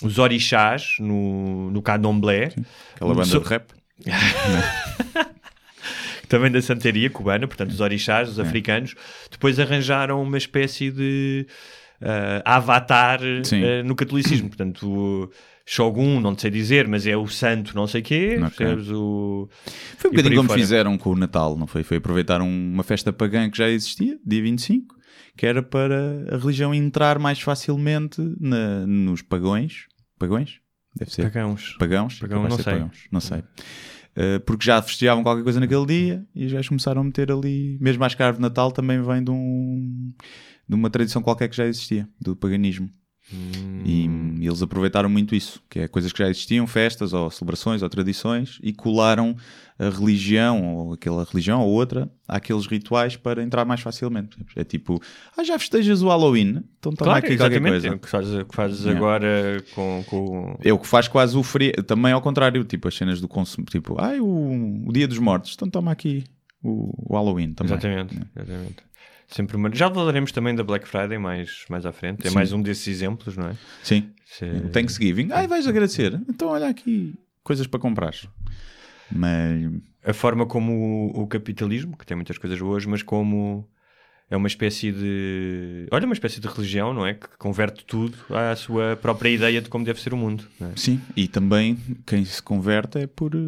os orixás no, no candomblé. Aquela banda so- de rap. também da santeria cubana, portanto, os orixás, os africanos, depois arranjaram uma espécie de ah, avatar ah, no catolicismo. Portanto, o Shogun, não sei dizer, mas é o santo não sei quê, Ok. percebes? O... Foi um bocadinho como fora. fizeram com o Natal, não foi? Foi aproveitar um- uma festa pagã que já existia, dia 25, que era para a religião entrar mais facilmente na- nos pagões. Pagões? Deve ser. Pagãos. Pagãos? Pagão, não sei. pagãos, Não sei. Uh, porque já festejavam qualquer coisa naquele dia e já começaram a meter ali. Mesmo a árvore de Natal também vem de, um, de uma tradição qualquer que já existia, do paganismo. E, e eles aproveitaram muito isso, que é coisas que já existiam, festas ou celebrações ou tradições, e colaram a religião, ou aquela religião ou outra, àqueles rituais para entrar mais facilmente. É tipo, ah, já festejas o Halloween? Então toma Claro, aqui qualquer coisa. É o que fazes, o que fazes agora com, com... É o que faz quase o feriado. Também ao contrário, tipo as cenas do consumo, tipo, ai, o, o dia dos mortos, então toma aqui o, o Halloween também. Exatamente, exatamente. Sempre uma... Já falaremos também da Black Friday mais, mais à frente. É Sim. mais um desses exemplos, não é? Sim. Se- Thanksgiving, ai, vais agradecer. Então olha aqui coisas para comprar. Mas a forma como o, o capitalismo, que tem muitas coisas boas, mas como é uma espécie de. Olha, uma espécie de religião, não é? Que converte tudo à sua própria ideia de como deve ser o mundo. é? sim, e também quem se converte é por eh,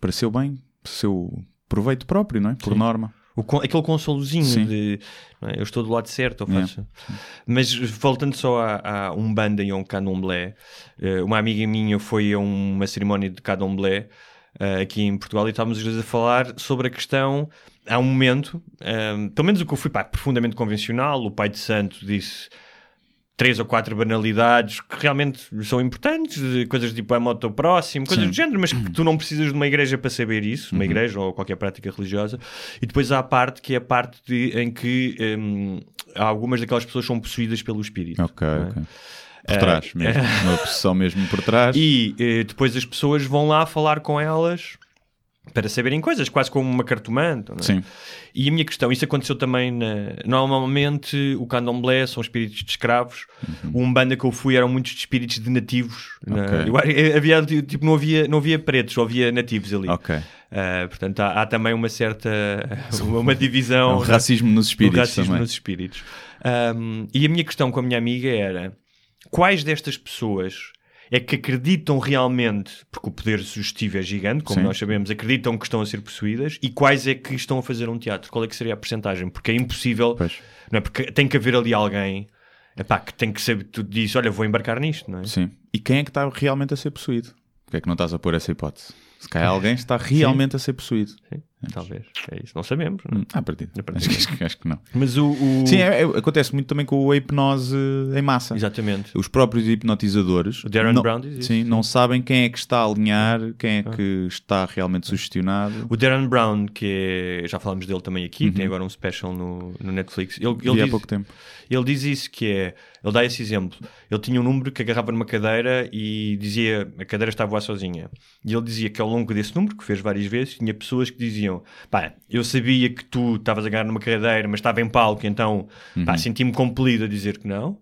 para seu bem, seu proveito próprio, não é? Por Sim. norma. O, aquele consolozinho Sim. de é? eu estou do lado certo, faço. Mas voltando só a, a Umbanda e a um candomblé, eh, uma amiga minha foi a uma cerimónia de candomblé eh, aqui em Portugal e estávamos às vezes a falar sobre a questão. Há um momento, eh, pelo menos o que eu fui pá, profundamente convencional, o pai de santo disse três ou quatro banalidades que realmente são importantes, de coisas tipo ama ao teu próximo, coisas Sim. do género, mas que tu não precisas de uma igreja para saber isso, uma igreja ou qualquer prática religiosa. E depois há a parte que é a parte de- em que hum, algumas daquelas pessoas são possuídas pelo espírito. Ok, é? ok. Por trás mesmo. Uma possessão mesmo por trás. E eh, depois as pessoas vão lá falar com elas para saberem coisas, quase como uma cartomante. é? Sim. E a minha questão, isso aconteceu também na... Normalmente o candomblé são espíritos de escravos. O Umbanda que eu fui eram muitos espíritos de nativos. na- Ok. Eu- eu- havia, tipo, não havia, não havia pretos, só havia nativos ali. Ok. Ah, portanto, há, há também uma certa uma, uma divisão É um racismo nos espíritos racismo também. nos espíritos. Ahm, e a minha questão com a minha amiga era: quais destas pessoas é que acreditam realmente, porque o poder sugestivo é gigante, como Sim. nós sabemos, acreditam que estão a ser possuídas, e quais é que estão a fazer um teatro? Qual é que seria a percentagem? Porque é impossível, Pois. não é? Porque tem que haver ali alguém epá, que tem que saber, tu dizes, olha, vou embarcar nisto, não é? Sim. E quem é que está realmente a ser possuído? Porquê é que não estás a pôr essa hipótese? Se calhar alguém está realmente a ser possuído. Sim, talvez. É isso, não sabemos. não é? Hum, À partida. À partida. Acho, que- acho que não. Mas o. o- Sim, é- é- acontece muito também com a hipnose em massa. Exatamente. Os próprios hipnotizadores O Darren não, Brown diz isso, sim, não sabem quem é que está a alinhar, quem é que está realmente sugestionado. O Darren Brown, que é, já falámos dele também aqui, tem agora um special no, no Netflix. Ele, ele Vi há diz, pouco tempo. ele diz isso que é, ele dá esse exemplo. Ele tinha um número que agarrava numa cadeira e dizia, a cadeira estava a voar sozinha. E ele dizia que ao longo desse número, que fez várias vezes, tinha pessoas que diziam, pá, eu sabia que tu estavas a agarrar numa cadeira, mas estava em palco, então, pá, senti-me compelido a dizer que não.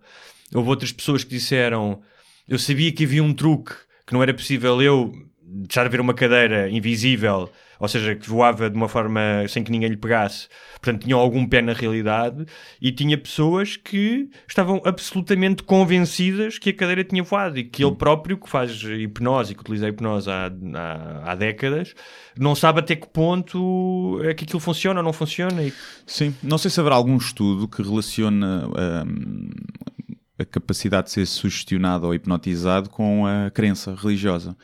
Houve outras pessoas que disseram, eu sabia que havia um truque, que não era possível eu deixar de ver uma cadeira invisível, ou seja, que voava de uma forma sem que ninguém lhe pegasse. Portanto, tinham algum pé na realidade. E tinha pessoas que estavam absolutamente convencidas que a cadeira tinha voado e que ele próprio, que faz hipnose e que utiliza a hipnose há, há, há décadas, não sabe até que ponto é que aquilo funciona ou não funciona. E... Sim, não sei se haverá algum estudo que relaciona hum, a capacidade de ser sugestionado ou hipnotizado com a crença religiosa.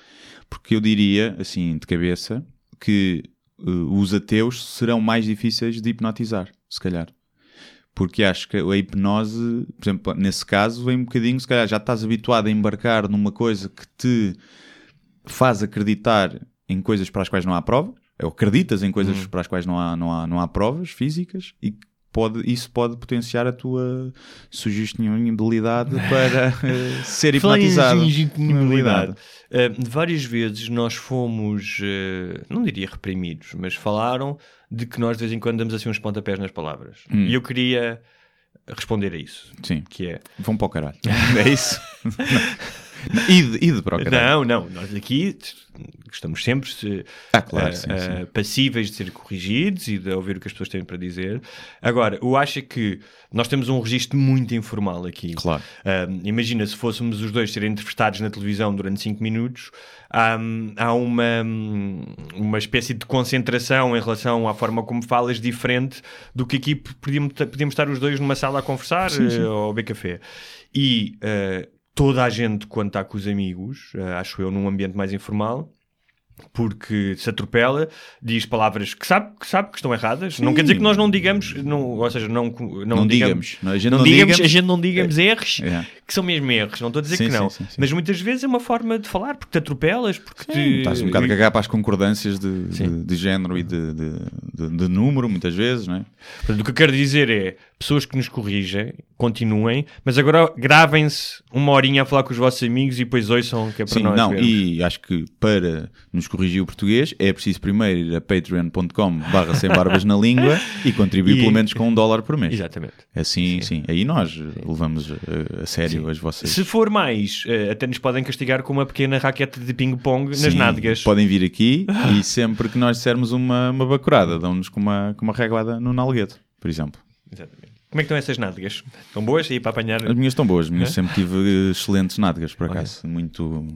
Porque eu diria, assim, de cabeça, que uh, os ateus serão mais difíceis de hipnotizar, se calhar. Porque acho que a hipnose, por exemplo, nesse caso, vem um bocadinho, se calhar já estás habituado a embarcar numa coisa que te faz acreditar em coisas para as quais não há provas, ou acreditas em coisas para as quais não há, não há, não há provas físicas e pode, isso pode potenciar a tua sugestibilidade para eh, ser hipnotizado. sugestibilidade. Uh, várias vezes nós fomos, uh, não diria reprimidos, mas falaram de que nós de vez em quando damos assim uns pontapés nas palavras. Hum. E eu queria responder a isso. Sim, Que é, vão para o caralho. É isso? Ide, ide para o caralho. não, não, nós aqui estamos sempre se- Ah, claro, eh, sim, eh, sim. passíveis de ser corrigidos e de ouvir o que as pessoas têm para dizer. Agora, eu acho que nós temos um registro muito informal aqui. Claro. Ah, imagina se fôssemos os dois serem entrevistados na televisão durante 5 minutos, há, há uma, uma espécie de concentração em relação à forma como falas diferente do que aqui podíamos, podíamos estar os dois numa sala a conversar eh, ou a beber café. E eh, toda a gente, quando está com os amigos, eh, acho eu, num ambiente mais informal, porque se atropela, diz palavras que sabe que, sabe que estão erradas. Não quer dizer que nós não digamos, não, ou seja, não, não, Não digamos, digamos. A gente não não digamos, digamos. a gente não digamos erros É. que são mesmo erros. Não estou a dizer Sim, que não, sim, sim, sim. mas muitas vezes é uma forma de falar porque te atropelas, porque Sim, te Estás um bocado a cagar para as concordâncias de, de, de género e de, de, de- de número, muitas vezes, não é? Portanto, o que eu quero dizer é pessoas que nos corrigem, continuem, mas agora gravem-se uma horinha a falar com os vossos amigos e depois ouçam que é para Sim, nós. não, vermos. e acho que para nos corrigir o português é preciso primeiro ir a patreon.com barra sem barbas na língua e contribuir E- pelo menos com um dólar por mês. Exatamente. Assim, sim. Aí nós levamos eh, a sério as vossas... Se for mais, eh, até nos podem castigar com uma pequena raquete de ping-pong nas Sim, nádegas. Podem vir aqui e sempre que nós dissermos uma, uma bacurada, dão-nos com uma, com uma reguada no nalguedo, por exemplo. Exatamente. Como é que estão essas nádegas? Estão boas aí para apanhar? As minhas estão boas, as minhas sempre tive eh, excelentes nádegas, por acaso. Muito.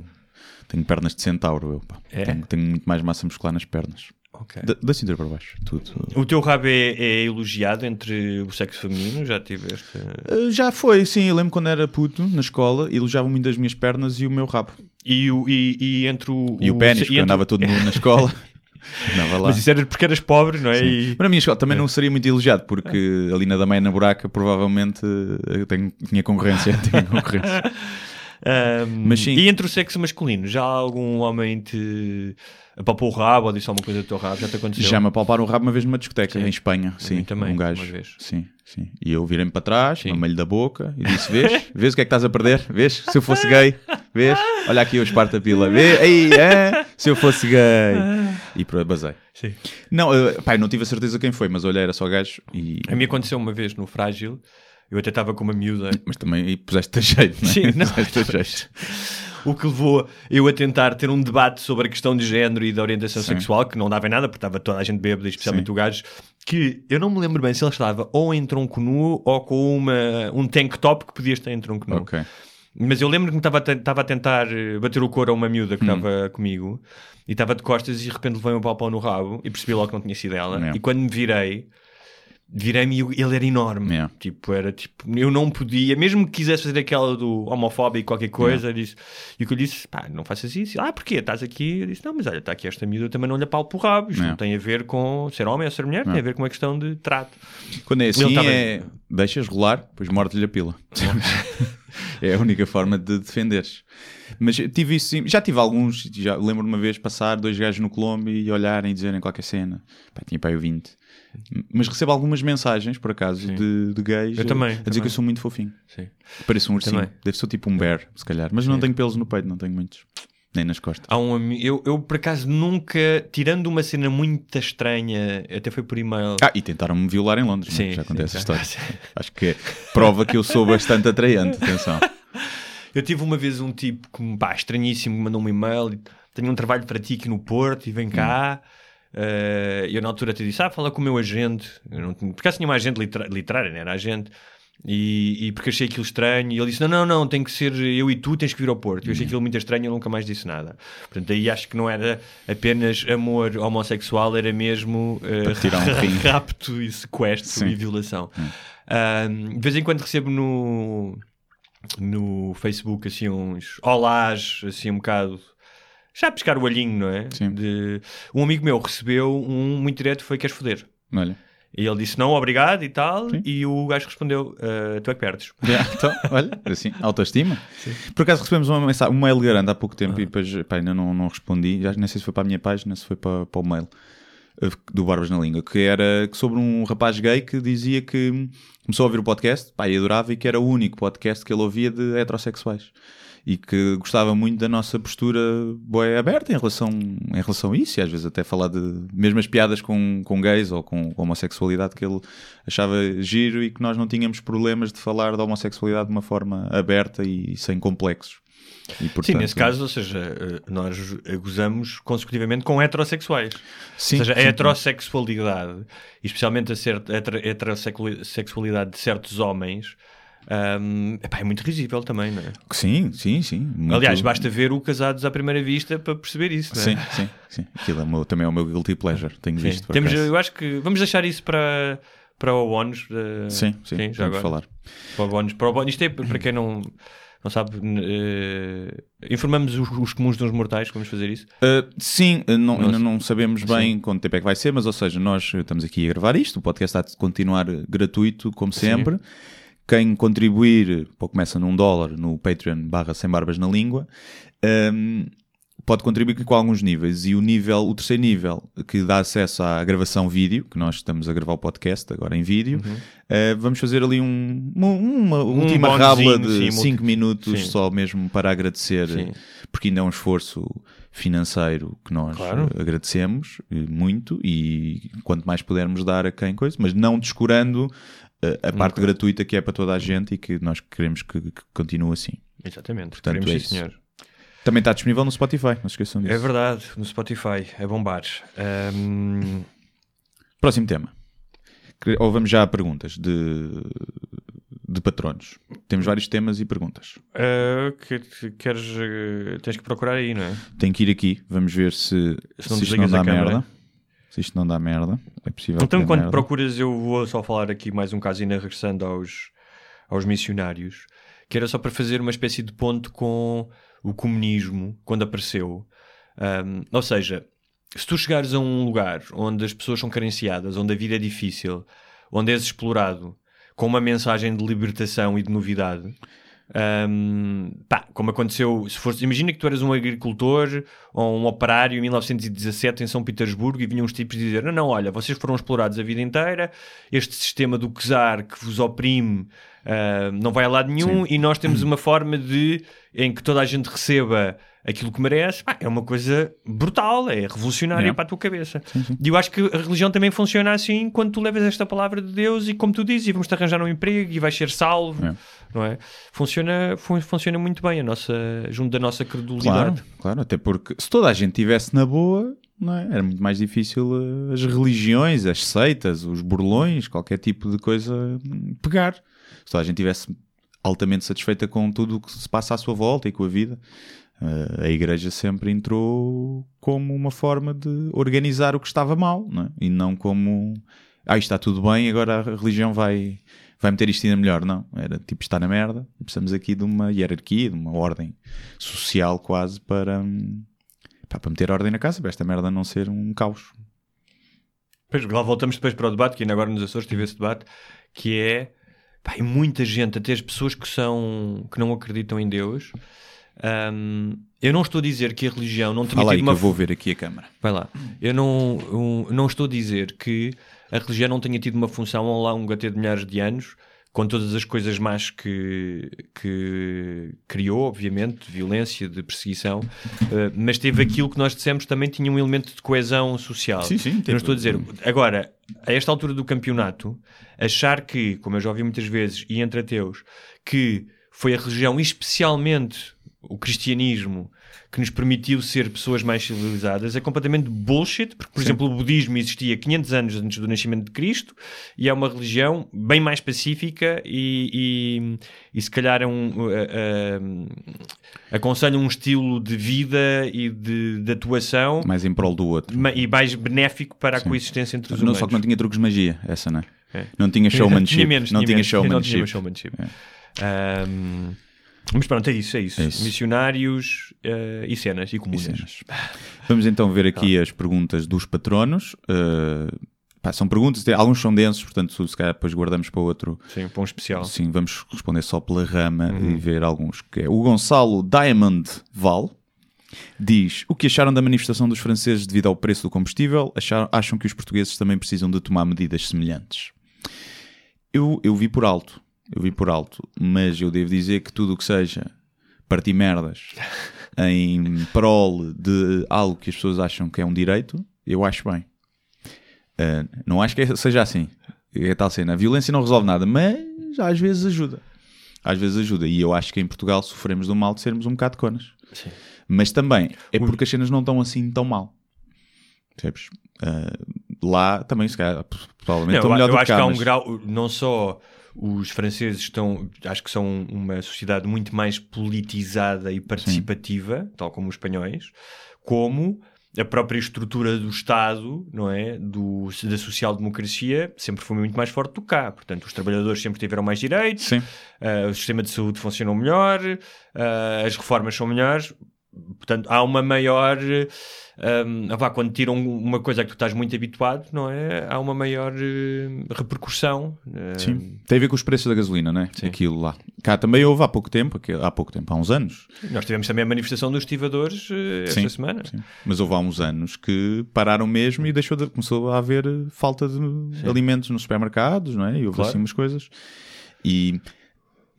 Tenho pernas de centauro, eu. pá. É? Tenho, tenho muito mais massa muscular nas pernas. Ok. Da, da cintura para baixo, tudo. O teu rabo é, é elogiado entre o sexo feminino? Já tiveste. Uh, Já foi, sim. Eu lembro quando era puto na escola, elogiavam muito as minhas pernas e o meu rabo. E, o, e, e entre o. E o pênis, e porque eu entre- andava todo nu na lá. Mas isso era porque eras pobre, não é? E- Mas na minha escola também não seria muito elogiado, porque ali na Dameia, na Buraca, provavelmente eh, eu tenho, tinha concorrência. tinha concorrência. Ahm, Mas sim. E entre o sexo masculino, já algum homem te apalpou o rabo ou disse alguma coisa do teu rabo? Já te aconteceu? Já me apalparam o rabo uma vez numa discoteca Sim. em Espanha. A Sim, também, um gajo. uma vez. Sim, sim. E eu virei-me para trás, mamei-lhe da boca e disse: Vês? Vês o que é que estás a perder? Vês? Se eu fosse gay, vês? Olha aqui o esparta pila. Vê? Aí, é? Se eu fosse gay. E pronto, basei. Sim. Não, uh, pá, eu não tive a certeza quem foi, mas olhei, era só gajo e. A mim aconteceu uma vez no Frágil, eu até estava com uma miúda. Mas também puseste a jeito, não é? Sim, não. Jeito. O que levou eu a tentar ter um debate sobre a questão de género e da orientação Sim. sexual, que não dava em nada, porque estava toda a gente bêbada, especialmente Sim. o gajo, que eu não me lembro bem se ele estava ou em tronco nu ou com uma, um tank top que podias ter em tronco nu. Ok. Mas eu lembro que estava a, te- estava a tentar eh, bater o couro a uma miúda Hum. que estava comigo e estava de costas e de repente levei um pau no rabo e percebi logo que não tinha sido ela. E quando me virei, virei-me e ele era enorme. Yeah. Tipo, era tipo, eu não podia, mesmo que quisesse fazer aquela do homofóbico qualquer coisa, disse, e o que eu disse, pá, não faças isso. Ah, porquê? Estás aqui? Eu disse, não, mas olha, está aqui esta miúda, eu também não lhe pau por rabo. Isto Yeah. não tem a ver com ser homem ou ser mulher, tem a ver com uma questão de trato. Quando é assim, estava- é. Deixas rolar, depois morde-lhe a pila. é a única forma de defenderes. Mas tive isso sim. Já tive alguns. Já lembro uma vez passar dois gajos no Colombo e olharem e dizerem qualquer cena. Pá, tinha para aí 20. Mas recebo algumas mensagens, por acaso, de, de gays Eu a- também, a dizer também. que eu sou muito fofinho. Sim. Pareço um ursinho. Também. Deve ser tipo um bear, se calhar. Mas não tenho pelos no peito, não tenho muitos. Nem nas costas. Há um eu, eu, por acaso, nunca, tirando uma cena muito estranha, até foi por e-mail. Ah, e tentaram-me violar em Londres. é? Sim, já sim, acontece a história. Acho que é prova que eu sou bastante atraente. Atenção. Eu tive uma vez um tipo que, me- pá, estranhíssimo, me mandou um e-mail. Tenho um trabalho para ti aqui no Porto e vem cá. Eh, eu na altura te disse: Ah, fala com o meu agente. Eu não, tinha- por acaso tinha uma agente literária, não era agente. E, e porque achei aquilo estranho. E ele disse: Não, não, não, tem que ser eu e tu, tens que vir ao Porto. Eu achei aquilo muito estranho, eu nunca mais disse nada. Portanto, aí acho que não era apenas amor homossexual, era mesmo tirar um rapto e sequestro Sim. e violação. Ahm, de vez em quando recebo no, no Facebook assim uns olás, assim um bocado. Já a pescar o olhinho, não é? Sim. De... Um amigo meu recebeu um muito direto, foi queres foder? Olha. E ele disse não, obrigado e tal, Sim. e o gajo respondeu, "Ah, tu é que perdes. Já, então, olha, assim, autoestima. Por acaso recebemos uma mensagem, um mail grande há pouco tempo Ah. e depois pá, ainda não, não respondi. Já nem sei se foi para a minha página, se foi para, para o mail eh, do Barbas na Língua, que era sobre um rapaz gay que dizia que começou a ouvir o podcast, pá, e adorava e que era o único podcast que ele ouvia de heterossexuais. E que gostava muito da nossa postura boa aberta em relação, em relação a isso, e às vezes até falar de mesmas piadas com, com gays ou com homossexualidade que ele achava giro e que nós não tínhamos problemas de falar da homossexualidade de uma forma aberta e sem complexos. E, Sim, portanto, nesse caso, ou seja, eh, nós gozamos consecutivamente com heterossexuais. Sim, ou seja, sim, a heterossexualidade, especialmente a certa- a heter- heterossexualidade de certos homens, ahm, epá, é muito risível também, não é? Sim, sim, sim. Muito- Aliás, basta ver o Casados à Primeira Vista para perceber isso, não é? Sim, sim, sim. Aquilo é meu- também é o meu guilty pleasure. Tenho Sim. visto. Temos, acaso. eu acho que vamos deixar isso para, para o bónus. eh, Sim, sim, já vamos falar. Para o bónus. Para o bónus. Isto é para quem não, não sabe. eh, informamos os, os comuns dos mortais que vamos fazer isso. Uh, sim, uh, não, ainda não sabemos bem quanto tempo é que vai ser, mas ou seja, nós uh, estamos aqui a gravar isto, o podcast está a continuar uh, gratuito, como sempre. Quem contribuir, pô, começa num dólar no Patreon barra sem barbas na língua, um, pode contribuir com alguns níveis. E o nível, o terceiro nível, que dá acesso à gravação vídeo, que nós estamos a gravar o podcast agora em vídeo, uh, vamos fazer ali um, uma, uma última bonuzinho, rábula de sim, 5 multi- minutos sim. só mesmo para agradecer, Sim. porque ainda é um esforço financeiro que nós Claro. agradecemos eh, muito e quanto mais pudermos dar a quem coisa, mas não descurando a parte gratuita que é para toda a gente e que nós queremos que, que continue assim. Exatamente. Portanto, Queremos é isso. senhor. Também está disponível no Spotify, não se esqueçam disso. É verdade, no Spotify, é bombar. Ahm, Próximo tema. Ou vamos já a perguntas de, de patronos. Temos vários temas e perguntas. ah, que, que queres, eh, tens que procurar aí, não é? Tenho que ir aqui, vamos ver se, Se não se isto não dá merda. Se isto não dá merda, é possível. Então, quando merda. procuras, eu vou só falar aqui mais um caso, ainda regressando aos, aos missionários, que era só para fazer uma espécie de ponto com o comunismo quando apareceu. Um, ou seja, se tu chegares a um lugar onde as pessoas são carenciadas, onde a vida é difícil, onde és explorado, com uma mensagem de libertação e de novidade, um, pá, como aconteceu, se fosse, imagina que tu eras um agricultor ou um operário em 1917 em São Petersburgo e vinham uns tipos dizer: Não, não, olha, vocês foram explorados a vida inteira, este sistema do czar que vos oprime ah, não vai a lado nenhum e nós temos uma forma de em que toda a gente receba aquilo que merece, pá, é uma coisa brutal, é revolucionária É. para a tua cabeça. E eu acho que a religião também funciona assim quando tu levas esta palavra de Deus e como tu dizes, e vamos-te arranjar um emprego e vais ser salvo, É. não é? Funciona, fun- funciona muito bem a nossa, junto da nossa Claro, credulidade. claro, até porque se toda a gente estivesse na boa, não é? era muito mais difícil eh, as religiões, as seitas, os burlões, qualquer tipo de coisa hum, pegar. Se toda a gente estivesse altamente satisfeita com tudo o que se passa à sua volta e com a vida, a igreja sempre entrou como uma forma de organizar o que estava mal, não é? e não como ah, isto está tudo bem, agora a religião vai, vai meter isto ainda melhor. Não, era tipo, está na merda. Precisamos aqui de uma hierarquia, de uma ordem social quase para, hum, para meter ordem na casa, para esta merda não ser um caos. Pois, lá voltamos depois para o debate, que ainda agora nos Açores tive esse debate, que é pá, muita gente, até as pessoas que são que não acreditam em Deus. Hum, eu não estou a dizer que a religião não tinha Fala aí tido que uma eu vou ver aqui a câmara. Vai lá. Eu não, eu não estou a dizer que a religião não tenha tido uma função ao longo até de milhares de anos, com todas as coisas más que, que criou, obviamente, de violência, de perseguição, eh, mas teve aquilo que nós dissemos também tinha um elemento de coesão social. Sim, sim, Eu teve. não estou a dizer. Agora, a esta altura do campeonato, achar que, como eu já ouvi muitas vezes, e entre ateus, que foi a religião, especialmente o cristianismo, que nos permitiu ser pessoas mais civilizadas, é completamente bullshit, porque, por exemplo, o budismo existia 500 anos antes do nascimento de Cristo e é uma religião bem mais pacífica e, e, e se calhar é um, a- a- aconselha um estilo de vida e de, de atuação Mais em prol do outro. e mais benéfico para a coexistência entre os Não, humanos. só que não tinha truques de magia, essa não é? É. Não tinha showmanship. Tinha menos, não tinha, menos, showmanship. Não tinha showmanship. Ahm, mas pronto, é isso, é isso. É isso. Missionários eh, e cenas e E comunas. cenas. Vamos então ver aqui as perguntas dos patronos. Uh, pá, são perguntas, alguns são densos, portanto, se calhar depois guardamos para outro. Sim, para um especial. Sim, vamos responder só pela rama e ver alguns. Que é o Gonçalo Diamond Val diz: O que acharam da manifestação dos franceses devido ao preço do combustível? Acharam- acham que os portugueses também precisam de tomar medidas semelhantes? Eu, eu vi por alto, eu vi por alto, mas eu devo dizer que tudo o que seja partir merdas em prol de algo que as pessoas acham que é um direito, eu acho bem. Uh, não acho que seja assim. É tal cena. A violência não resolve nada, mas às vezes ajuda. Às vezes ajuda. E eu acho que em Portugal sofremos do mal de sermos um bocado conas. Mas também é porque as cenas não estão assim tão mal. Percebes? Uh, lá também, se calhar, provavelmente Não, estão eu, melhor eu do que acho cá, que há um mas- grau, não só os franceses estão, acho que são uma sociedade muito mais politizada e participativa, tal como os espanhóis, como a própria estrutura do Estado, não é? Do, da social-democracia sempre foi muito mais forte do que cá. Portanto, os trabalhadores sempre tiveram mais direitos, Sim. ah, o sistema de saúde funcionou melhor, ah, as reformas são melhores. Portanto, há uma maior. Ah, vá, quando tiram uma coisa a que tu estás muito habituado, não é? Há uma maior eh, repercussão. eh, Sim. Tem a ver com os preços da gasolina, né? Aquilo lá. Cá também houve há pouco tempo, há pouco tempo, há uns anos. Nós tivemos também a manifestação dos estivadores eh, esta Sim, semana. sim. Mas houve há uns anos que pararam mesmo e deixou de, começou a haver eh, falta de alimentos nos supermercados, não é? E houve Claro. assim umas coisas. E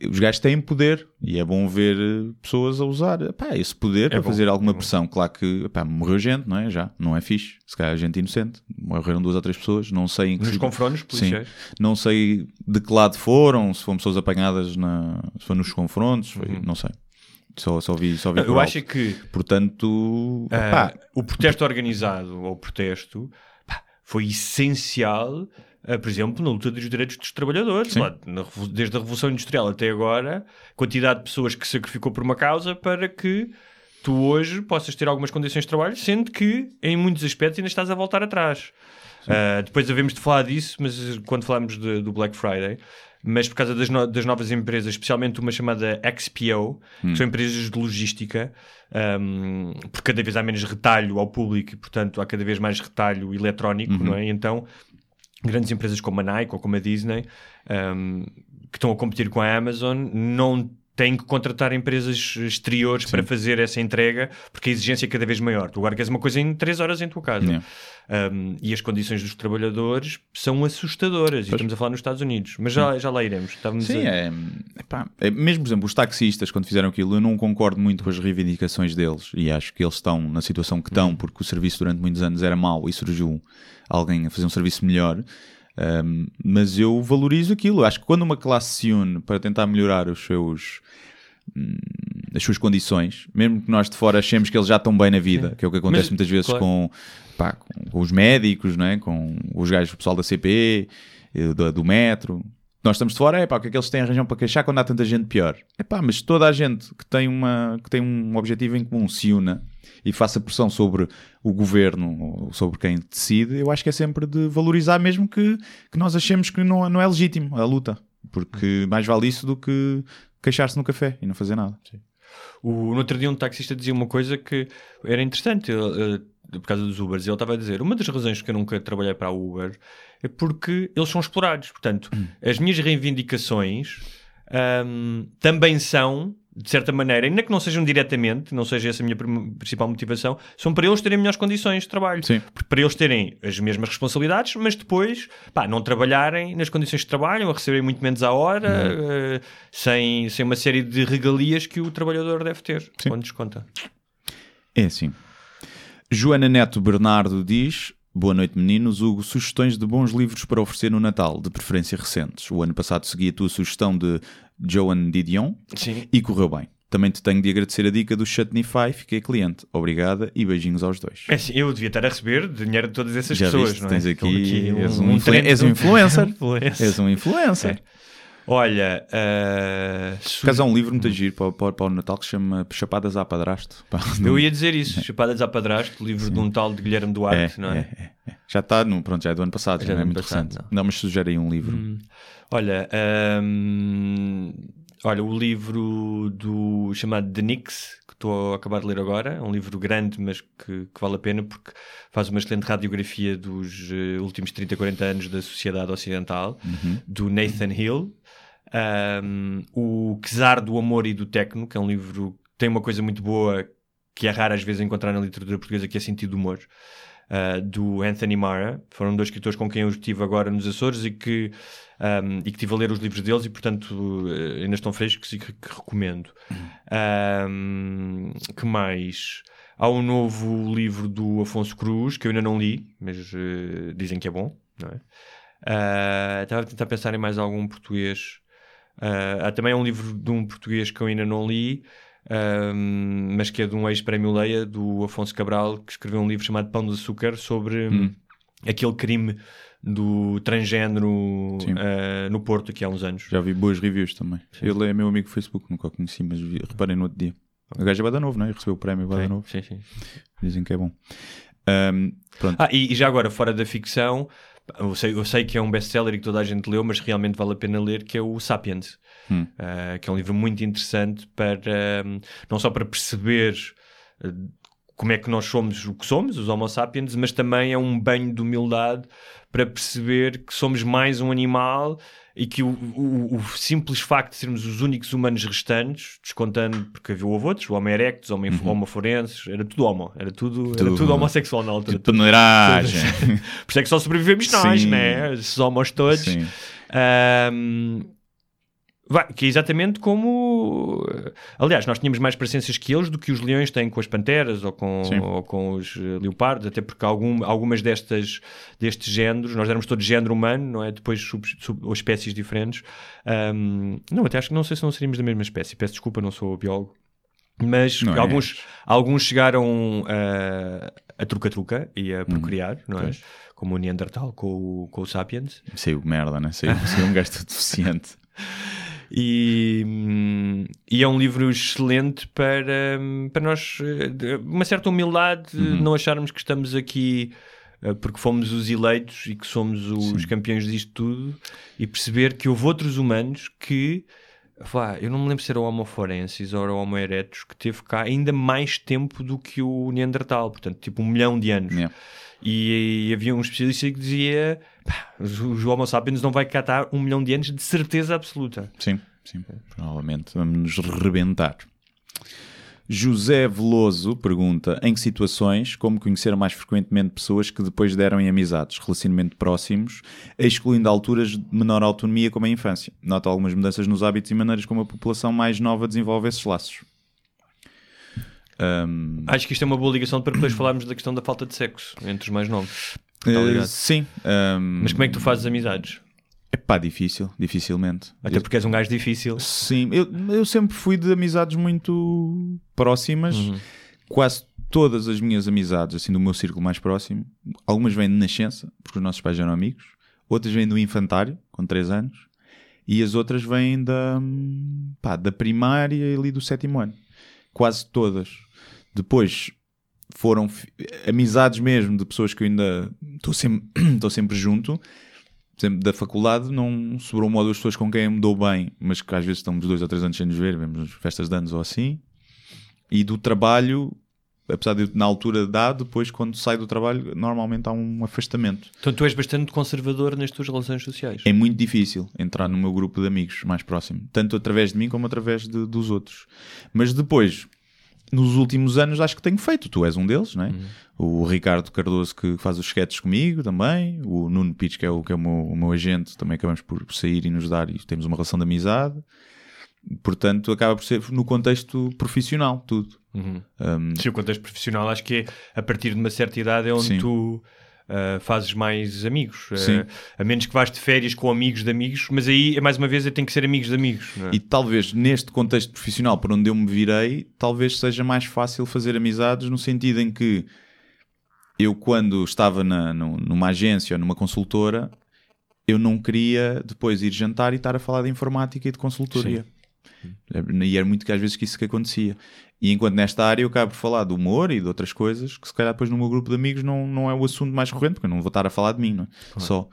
os gajos têm poder e é bom ver eh, pessoas a usar pá, esse poder para É bom, fazer alguma é pressão. Claro que pá, morreu gente, não é? Já, não é fixe. Se calhar gente inocente. Morreram duas ou três pessoas, não sei em que Nos confrontos policiais. Sim. Não sei de que lado foram, se foram pessoas apanhadas na, se foi nos confrontos, foi- não sei. Só, só vi, só vi Uhum. Eu acho alto. que Portanto, ah, pá, o protesto organizado ou protesto pá, foi essencial, por exemplo, na luta dos direitos dos trabalhadores. Lá, na desde a Revolução Industrial até agora, quantidade de pessoas que sacrificou por uma causa para que tu hoje possas ter algumas condições de trabalho, sendo que em muitos aspectos ainda estás a voltar atrás. Uh, depois havemos de falar disso, mas quando falamos de- do Black Friday, mas por causa das, no- das novas empresas, especialmente uma chamada XPO, que são empresas de logística, um, porque cada vez há menos retalho ao público e, portanto, há cada vez mais retalho eletrónico, não é? Então, grandes empresas como a Nike ou como a Disney, um, que estão a competir com a Amazon, não têm que contratar empresas exteriores para fazer essa entrega, porque a exigência é cada vez maior. Tu agora queres uma coisa em 3 horas em tua casa. Um, e as condições dos trabalhadores são assustadoras. E estamos a falar nos Estados Unidos. Mas já, já lá iremos. Estávamos Sim, a... é, epá, é- Mesmo, por exemplo, os taxistas, quando fizeram aquilo, eu não concordo muito com as reivindicações deles. E acho que eles estão na situação que Uhum. estão, porque o serviço durante muitos anos era mau e surgiu alguém a fazer um serviço melhor. Um, mas eu valorizo aquilo. Acho que quando uma classe se une para tentar melhorar os seus. hum, as suas condições, mesmo que nós de fora achemos que eles já estão bem na vida, que é o que acontece Mas, muitas vezes claro. com, pá, com, com os médicos, não é? com os gajos, o pessoal da CP, eh, do, do metro. Nós estamos de fora, é pá, o que é que eles têm a razão para queixar quando há tanta gente pior? É pá, mas toda a gente que tem, uma, que tem um objetivo em comum se una e faça pressão sobre o governo sobre quem decide, eu acho que é sempre de valorizar, mesmo que, que nós achemos que não, não é legítimo a luta, porque mais vale isso do que queixar-se no café e não fazer nada. O, no outro dia um taxista dizia uma coisa que era interessante ele, eh, por causa dos Ubers. Ele estava a dizer, uma das razões que eu nunca trabalhei para a Uber é porque eles são explorados. Portanto, as minhas reivindicações ahm, também são, de certa maneira, ainda que não sejam diretamente, não seja essa a minha principal motivação, são para eles terem melhores condições de trabalho. Sim. Para eles terem as mesmas responsabilidades, mas depois pá, não trabalharem nas condições de trabalho, a receberem muito menos à hora, eh, sem, sem uma série de regalias que o trabalhador deve ter quando desconta. É assim. Joana Neto Bernardo diz: Boa noite, meninos. Hugo, sugestões de bons livros para oferecer no Natal, de preferência recentes. O ano passado segui a tua sugestão de Joan Didion Sim. e correu bem. Também te tenho de agradecer a dica do Chutnify, fiquei cliente. Obrigada e beijinhos aos dois. É assim, eu devia estar a receber dinheiro de todas essas Já pessoas, viste, não é? tens aqui, Estou és, um influ- trend- és um influencer. Influencer. És um influencer. Olha, uh, Por acaso há um livro muito giro para, para, para o Natal que se chama Chapadas à Padrasto. Eu ia dizer isso, Chapadas à Padrasto, livro de um tal de Guilherme Duarte, não é? é, é. Já está, no, pronto, já é do ano passado, Já já, é não é muito passado, recente. não. Não. mas sugere aí um livro. Olha, hum, olha, o livro do chamado The Nix, que estou a acabar de ler agora, é um livro grande, mas que, que vale a pena porque faz uma excelente radiografia dos eh, últimos 30, 40 anos da sociedade ocidental, do Nathan Hill. Um, o Czar do Amor e do Tecno, que é um livro que tem uma coisa muito boa que é rara às vezes encontrar na literatura portuguesa, que é sentido de humor. uh, do Anthony Mara. Foram dois escritores com quem eu estive agora nos Açores e que, um, e que estive a ler os livros deles e, portanto, uh, ainda estão frescos e que, que recomendo. Um, que mais? Há um novo livro do Afonso Cruz, que eu ainda não li, mas uh, dizem que é bom, não é? Uh, estava a tentar pensar em mais algum português. Uh, há também um livro de um português que eu ainda não li, um, mas que é de um ex-prémio Leia, do Afonso Cabral, que escreveu um livro chamado Pão de Açúcar sobre Hum. aquele crime do transgênero Sim. uh, no Porto, aqui há uns anos. Já vi boas reviews também. Ele é meu amigo do Facebook, nunca o conheci, mas vi, reparei no outro dia. O gajo é Bada Novo, não é? Recebeu o prémio Bada Sim, Novo. sim, sim. Dizem que é bom. Pronto. Ah, e, e já agora, fora da ficção, eu sei, eu sei que é um best-seller e que toda a gente leu, mas realmente vale a pena ler, que é o Sapiens, Hum. Ah, que é um livro muito interessante para, hum, não só para perceber ah, como é que nós somos o que somos, os Homo sapiens, mas também é um banho de humildade para perceber que somos mais um animal e que o, o- o simples facto de sermos os únicos humanos restantes, descontando, porque havia houve outros, o Homo erectus, o Homo, homo forenses, era tudo homo, era tudo, era Tudo. tudo homossexual na altura. De peneiragem. Por isso é que só sobrevivemos nós, Sim. né? Esses homos todos. Sim. Ahm, vai, que é exatamente como. Aliás, nós tínhamos mais presenças que eles do que os leões têm com as panteras ou com, ou com os eh, leopardos, até porque algum, algumas destas, destes géneros, nós éramos todos género humano, não é? Depois sub, sub- ou espécies diferentes. Ahm, não, até acho que não sei se não seríamos da mesma espécie. Peço desculpa, não sou biólogo. Mas Não é. alguns, alguns chegaram a, a truca-truca e a procriar, não é? pois. Como o Neandertal com o, com o Sapiens. Saiu merda, né? Saiu, saiu um gajo deficiente. E, e é um livro excelente para, para nós, uma certa humildade, Uhum. não acharmos que estamos aqui eh, porque fomos os eleitos e que somos os campeões disto tudo e perceber que houve outros humanos que, vá, eu não me lembro se era o Homo forensis ou o Homo erectus, que teve cá ainda mais tempo do que o Neandertal, portanto, tipo um milhão de anos. Yeah. E, havia um especialista que dizia: "Pá, os, os Homo sapiens não vai catar um milhão de anos de certeza absoluta. Sim. sim. Provavelmente vamos nos rebentar. José Veloso pergunta: em que situações, como conhecer mais frequentemente pessoas que depois deram em amizades, relacionamento próximos, excluindo alturas de menor autonomia como a infância? Nota algumas mudanças nos hábitos e maneiras como a população mais nova desenvolve esses laços. Um, Acho que isto é uma boa ligação para depois falarmos da questão da falta de sexo entre os mais novos. Está eh, sim. um, Mas como é que tu fazes amizades? É pá, difícil, dificilmente. Até porque és um gajo difícil. Sim, eu, eu sempre fui de amizades muito próximas. Uhum. Quase todas as minhas amizades, assim, do meu círculo mais próximo, algumas vêm de nascença, porque os nossos pais eram amigos, outras vêm do infantário, com 3 anos, e as outras vêm da, pá, da primária e ali do sétimo ano. Quase todas. Depois foram amizades mesmo de pessoas que eu ainda estou sempre, estou sempre junto. Por exemplo, da faculdade não sobrou uma ou duas pessoas com quem eu me dou bem, mas que às vezes estamos dois ou três anos sem nos ver, vemos festas de anos ou assim. E do trabalho, apesar de na altura dar, depois quando saio do trabalho, normalmente há um afastamento. Então tu és bastante conservador nas tuas relações sociais. É muito difícil entrar no meu grupo de amigos mais próximo, tanto através de mim como através de- dos outros. Mas depois, nos últimos anos, acho que tenho feito. Tu és um deles, não é? O Ricardo Cardoso que faz os sketches comigo também, o Nuno Pitch, que é o, que é o, meu, o meu agente, também acabamos por sair e nos dar e temos uma relação de amizade. Portanto, acaba por ser no contexto profissional, tudo. Uhum. Um, Sim, o contexto profissional acho que é a partir de uma certa idade é onde Sim. tu ah, fazes mais amigos. Sim. a menos que vás de férias com amigos de amigos, mas aí, mais uma vez, tem que ser amigos de amigos. é? E talvez neste contexto profissional por onde eu me virei, talvez seja mais fácil fazer amizades no sentido em que eu, quando estava na, nu- numa agência ou numa consultora, eu não queria depois ir jantar e estar a falar de informática e de consultoria. E era muito que às vezes que isso que acontecia. E enquanto nesta área eu acabo por falar do humor e de outras coisas que se calhar depois no meu grupo de amigos não, não é o assunto mais corrente, porque eu não vou estar a falar de mim, não é? Só.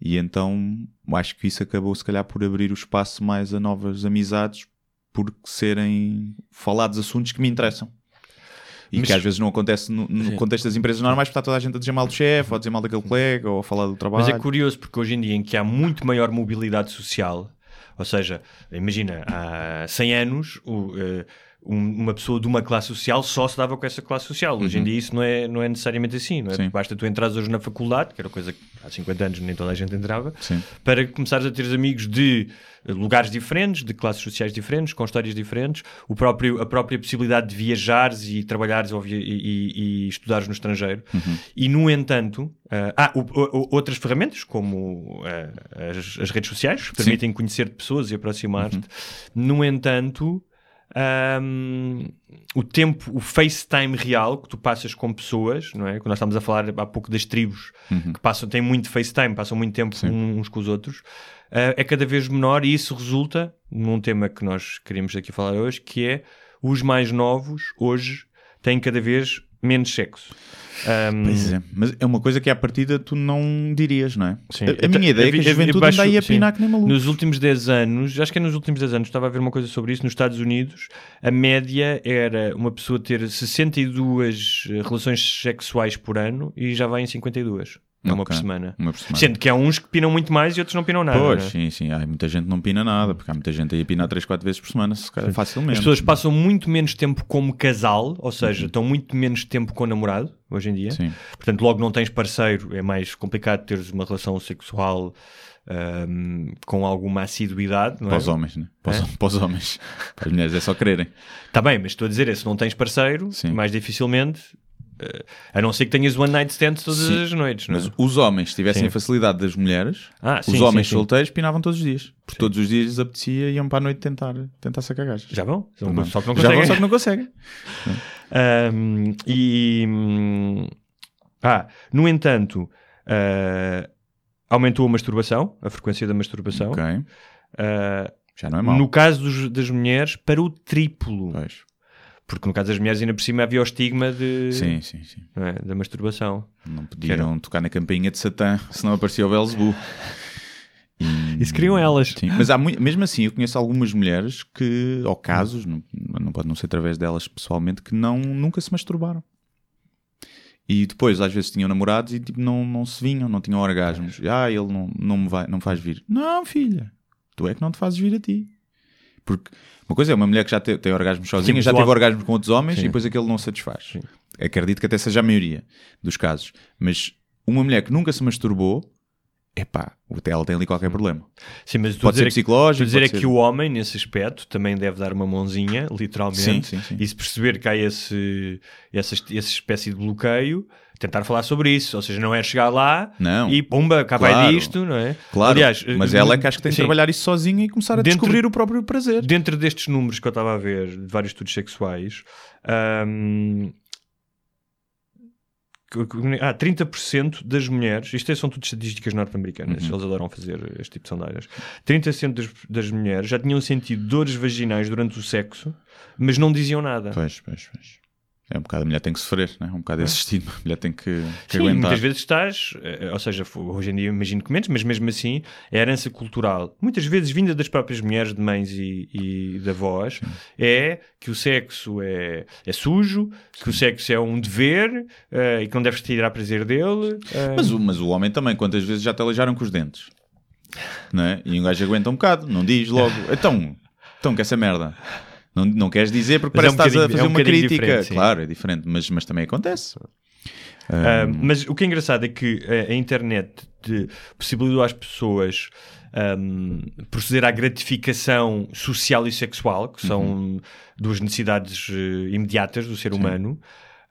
E então acho que isso acabou se calhar por abrir o espaço mais a novas amizades por serem falados assuntos que me interessam. E Mas- que às vezes não acontece no, no contexto das empresas normais, porque está toda a gente a dizer mal do chefe, ou a dizer mal daquele colega, ou a falar do trabalho. Mas é curioso porque hoje em dia em que há muito maior mobilidade social, ou seja, imagina, há 100 anos o, um- uma pessoa de uma classe social só se dava com essa classe social. Hoje em dia isso não é, não é necessariamente assim, não é? Sim. Basta tu entrares hoje na faculdade, que era coisa que há 50 anos nem toda a gente entrava, Sim. para começares a teres amigos de eh, lugares diferentes, de classes sociais diferentes, com histórias diferentes, o próprio, a própria possibilidade de viajares e trabalhares ou via- e, e- estudares no estrangeiro. E, no entanto, ah, há o- o- outras ferramentas, como ah, as, as redes sociais, que permitem conhecer pessoas e aproximar-te. No entanto, ahm, o tempo, o FaceTime real que tu passas com pessoas, não é? Quando nós estávamos a falar há pouco das tribos que passam, têm muito FaceTime, passam muito tempo uns com os outros, ah, é cada vez menor e isso resulta num tema que nós queríamos aqui falar hoje, que é os mais novos hoje têm cada vez menos sexo. Ahm, Pois é, mas é uma coisa que à partida tu não dirias, não é? Sim. A, a minha ideia é que a juventude baixo- anda aí a pinar que nem maluco. Nos últimos 10 anos, acho que é nos últimos 10 anos, estava a ver uma coisa sobre isso, nos Estados Unidos, a média era uma pessoa ter 62 relações sexuais por ano e já vai em 52. É uma por semana. Uma por semana. Sendo que há uns que pinam muito mais e outros não pinam nada. Pois, não é? sim, sim. Há muita gente não pina nada, porque há muita gente aí a pinar 3, 4 vezes por semana, se calhar, facilmente. As pessoas passam muito menos tempo como casal, ou Uhum. seja, estão muito menos tempo com o namorado, hoje em dia. Sim. Portanto, logo não tens parceiro, é mais complicado teres uma relação sexual ahm, com alguma assiduidade, não Para é? os homens, né? Para os, É? para os homens. Para as mulheres é só quererem. Está bem, mas estou a dizer, é, se não tens parceiro, Sim. mais dificilmente, a não ser que tenhas one night stands todas Sim. as noites, não é? Mas os homens, se tivessem Sim. a facilidade das mulheres, Ah, os sim, homens sim, sim. solteiros pinavam todos os dias. Porque todos os dias lhes apetecia e iam para a noite tentar, tentar sacar gajas. Já vão? Só, Não. só que não Já conseguem. vão, só que não conseguem. Ahm, e ah, no entanto, ah, aumentou a masturbação, a frequência da masturbação. Ok. Ah, Já não é mau. no caso dos- das mulheres, para o triplo. Pois. Porque no caso das mulheres, ainda por cima havia o estigma de, Sim, sim, sim. é, da masturbação. Não podiam tocar na campainha de Satã, senão aparecia o Belzebu. E... Isso queriam elas. Sim, mas há mui- mesmo assim, eu conheço algumas mulheres que, ou casos, não, não pode não ser através delas pessoalmente, que não, nunca se masturbaram. E depois, às vezes, tinham namorados e tipo, não, não se vinham, não tinham orgasmos. Ah, ele não, não me vai, não faz vir. Não, filha, tu é que não te fazes vir a ti. Porque uma coisa é uma mulher que já te- tem orgasmos sozinha, mas já teve orgasmos com outros homens Sim. e depois aquele não satisfaz. Acredito que até seja a maioria dos casos. Mas uma mulher que nunca se masturbou, epá, ela tem ali qualquer problema. Sim, mas Pode ser que- psicológico, a dizer é pode que ser- o homem, nesse aspecto, também deve dar uma mãozinha, literalmente, Sim, sim, sim. e se perceber que há esse, essa, essa espécie de bloqueio, tentar falar sobre isso. Ou seja, não é chegar lá Não. e pumba, vai Claro. disto, não é? Claro, Aliás, mas ela é que acho que tem sim. trabalhar isso sozinha e começar a Dentro- descobrir o próprio prazer. Dentro destes números que eu estava a ver, de vários estudos sexuais, hum, que- que- ah, 30% das mulheres, isto é- são tudo estatísticas norte-americanas, Uhum. eles adoram fazer este tipo de sondagens. 30% das, das mulheres já tinham sentido dores vaginais durante o sexo, mas não diziam nada. Pois, pois, pois. É um bocado, a mulher tem que sofrer, né? um bocado esse estigma. A mulher tem que, que Sim, aguentar. muitas vezes estás, eh, ou seja, hoje em dia imagino que menos, mas mesmo assim é herança cultural. Muitas vezes vinda das próprias mulheres, de mães e, e de avós, é que o sexo é, é sujo, que o sexo é um dever eh, e que não deves tirar prazer dele. eh, Mas, o, mas o homem também, quantas vezes já te aleijaram com os dentes? Não é? E um gajo aguenta um bocado, não diz logo. Então, então que essa merda. Não, não queres dizer porque Mas é parece um que estás a fazer é um uma crítica. sim. claro, é diferente, mas, mas também acontece. Ah, mas o que é engraçado é que a, a internet possibilitou às pessoas ahm, proceder à gratificação social e sexual, que são Uhum. duas necessidades eh, imediatas do ser humano,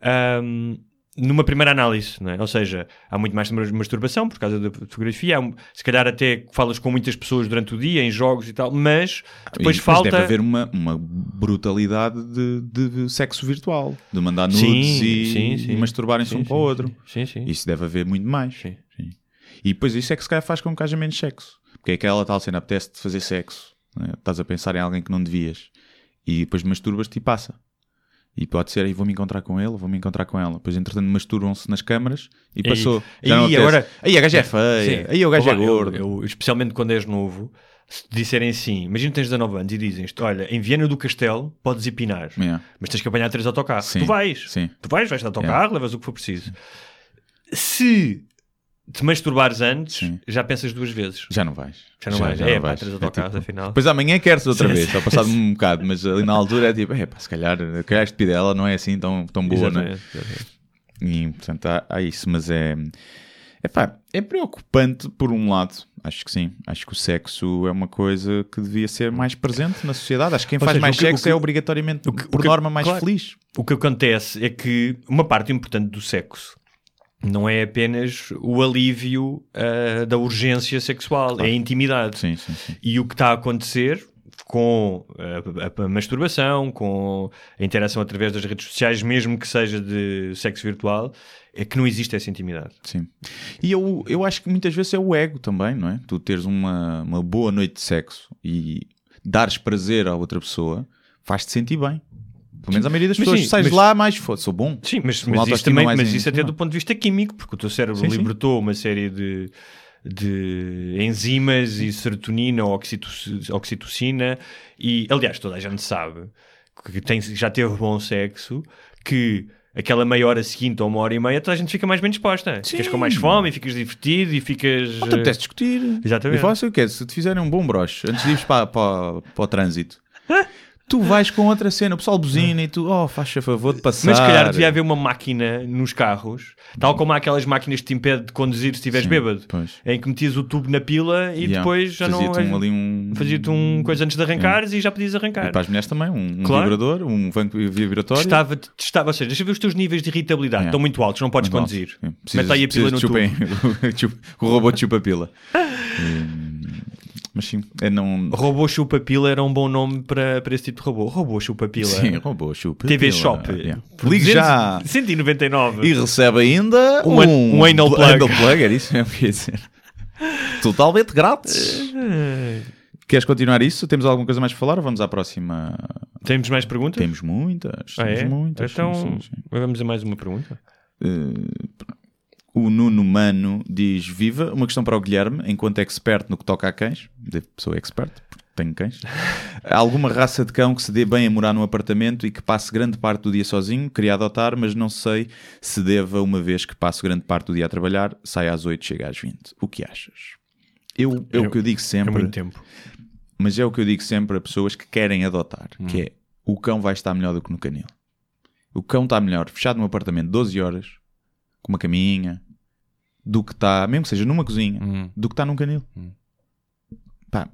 ahm, numa primeira análise, é? ou seja, há muito mais masturbação por causa da fotografia, um- se calhar até falas com muitas pessoas durante o dia, em jogos e tal, mas depois E- mas falta... deve haver uma, uma brutalidade de, de sexo virtual, de mandar nudes Sim, e, sim, sim. e masturbarem-se um para o outro. Sim, sim. Isso deve haver muito mais. E depois isso é que se calhar faz com que haja menos sexo. Porque é aquela tal cena, apetece-te fazer sexo. né? Estás a pensar em alguém que não devias. E depois masturbas-te e passa. E pode ser, aí vou-me encontrar com ele, vou-me encontrar com ela. Depois, entretanto, masturbam-se nas câmaras e E- passou. e Já apetece. agora- Aí a gaja é feia, Sim. aí o gajo é Olá, eu- gordo. eu- especialmente quando és novo, se te disserem assim, imagina que tens 19 anos e dizem-te, olha, em Viana do Castelo podes ir pinar, Yeah. mas tens que apanhar três autocarros. Sim, Tu vais, sim. tu vais, vais de autocarro, levas o que for preciso. Se te masturbares antes, Sim. já pensas duas vezes. Já não vais. Já não vais. já É, não pá, vais. três É tipo- afinal. Depois amanhã queres outra vez, só passado um bocado, mas ali na altura é tipo, é pá, se calhar, calhar este dela não é assim tão, tão boa, não é? Exatamente. E, portanto, há, há isso, mas é. Epá, é preocupante por um lado, acho que sim. Acho que o sexo é uma coisa que devia ser mais presente na sociedade. Acho que quem Ou faz seja, mais que- sexo que- é obrigatoriamente, que- por norma, mais claro. feliz. O que acontece é que uma parte importante do sexo não é apenas o alívio ah, da urgência sexual, é a intimidade. Sim, sim, sim. E o que está a acontecer com a, a- a masturbação, com a interação através das redes sociais, mesmo que seja de sexo virtual, é que não existe essa intimidade. Sim. E eu, eu acho que muitas vezes é o ego também, não é? Tu teres uma, uma boa noite de sexo e dares prazer à outra pessoa faz-te sentir bem. Pelo menos a maioria das Mas pessoas sim, sais mas- lá mais foda, sou bom. Sim, mas, mas isso, também, mas isso até do ponto de vista químico, porque o teu cérebro Sim, sim. libertou uma série de, de enzimas e serotonina, oxitoci- oxitocina, e aliás, toda a gente sabe que tem, já teve bom sexo, que aquela meia hora seguinte ou uma hora e meia, toda a gente fica mais bem disposta. Ficas com mais fome, ficas divertido e ficas. Não te apetece discutir. Exatamente. Eu faço o quê? Se te fizerem um bom broche antes de ires para, para, para o trânsito, tu vais com outra cena, o pessoal buzina e tu, oh, faz favor de passar. Mas se calhar devia haver uma máquina nos carros, tal como há aquelas máquinas que te impedem de conduzir se estiveres bêbado, pois. em que metias o tubo na pila e Yeah. depois já Fazia-te não. um, ali um... Fazia-te um coisa antes de arrancares e já podias arrancar. E para as mulheres também, um, um Claro. vibrador, um vibratório. Testava, testava, ou seja, deixa ver os teus níveis de irritabilidade, Yeah. estão muito altos, não podes Muito conduzir. Mete aí a pila no tubo. o robô de chupa pila. Hum, Mas sim, é não. Robô chupa-pila era um bom nome para, para esse tipo de robô. Robô chupa-pila. Sim, robô chupa TV. Shop. Yeah. Ligue 200 já 199. e recebe ainda Um um, um anal pl- plug. anal plug. Era isso mesmo que ia dizer. Totalmente grátis. Queres continuar isso? Temos alguma coisa mais para falar ou vamos à próxima? Temos mais perguntas? Temos muitas. Ah, temos é? muitas. Então, sim, sim, sim. vamos a mais uma pergunta. O Nuno Mano diz: Viva, uma questão para o Guilherme, enquanto expert no que toca a cães, pessoa expert, porque tenho cães. Alguma raça de cão que se dê bem a morar num apartamento e que passe grande parte do dia sozinho? Queria adotar, mas não sei se deva, uma vez que passo grande parte do dia a trabalhar, sai às 8, chega às 20. O que achas? Eu, é o É- que eu digo É sempre. muito tempo. mas é o que eu digo sempre a pessoas que querem adotar, Hum. que é o cão vai estar melhor do que no canil. O cão está melhor fechado num apartamento 12 horas, com uma caminha, do que está, mesmo que seja numa cozinha, Hum. do que está num canil. Pá,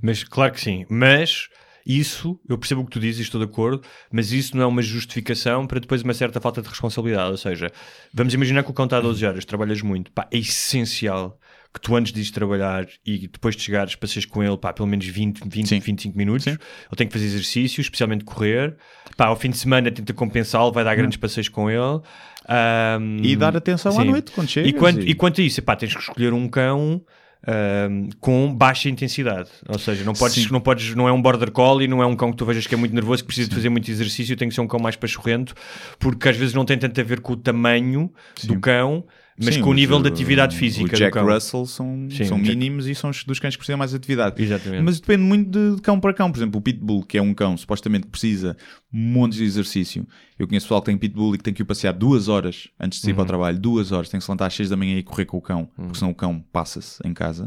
Mas claro que sim. Mas isso, eu percebo o que tu dizes, estou de acordo, mas isso não é uma justificação para depois uma certa falta de responsabilidade. Ou seja, vamos imaginar que o cão está a 12 horas, trabalhas muito, pá, é essencial que tu antes de ires trabalhar e depois de chegares passeis com ele, pá, pelo menos 20, 20 Sim. 25 minutos. Sim. Ele tem que fazer exercício, especialmente correr. Pá, ao fim de semana tenta compensá-lo, vai dar grandes passeios com ele. Ahm, E dar atenção à sim. noite quando chegas. E quanto, e- e quanto a isso, pá, tens que escolher um cão ahm, com baixa intensidade. Ou seja, não podes, Sim. não podes, não é um border collie, não é um cão que tu vejas que é muito nervoso, que precisa de fazer muito exercício, tem que ser um cão mais pachorrento, porque às vezes não tem tanto a ver com o tamanho do Sim. cão, mas Sim, com o nível de uh, atividade física O do Jack. Russell são, Sim, são o Jack- mínimos e são os dos cães que precisam mais de atividade. Exatamente. Mas depende muito de, de cão para cão. Por exemplo, o Pitbull, que é um cão supostamente que precisa montes de exercício. Eu conheço pessoal que tem Pitbull e que tem que ir passear duas horas antes de sair Uhum. para o trabalho. Duas horas. Tem que se levantar às seis da manhã e correr com o cão, porque senão o cão passa-se em casa.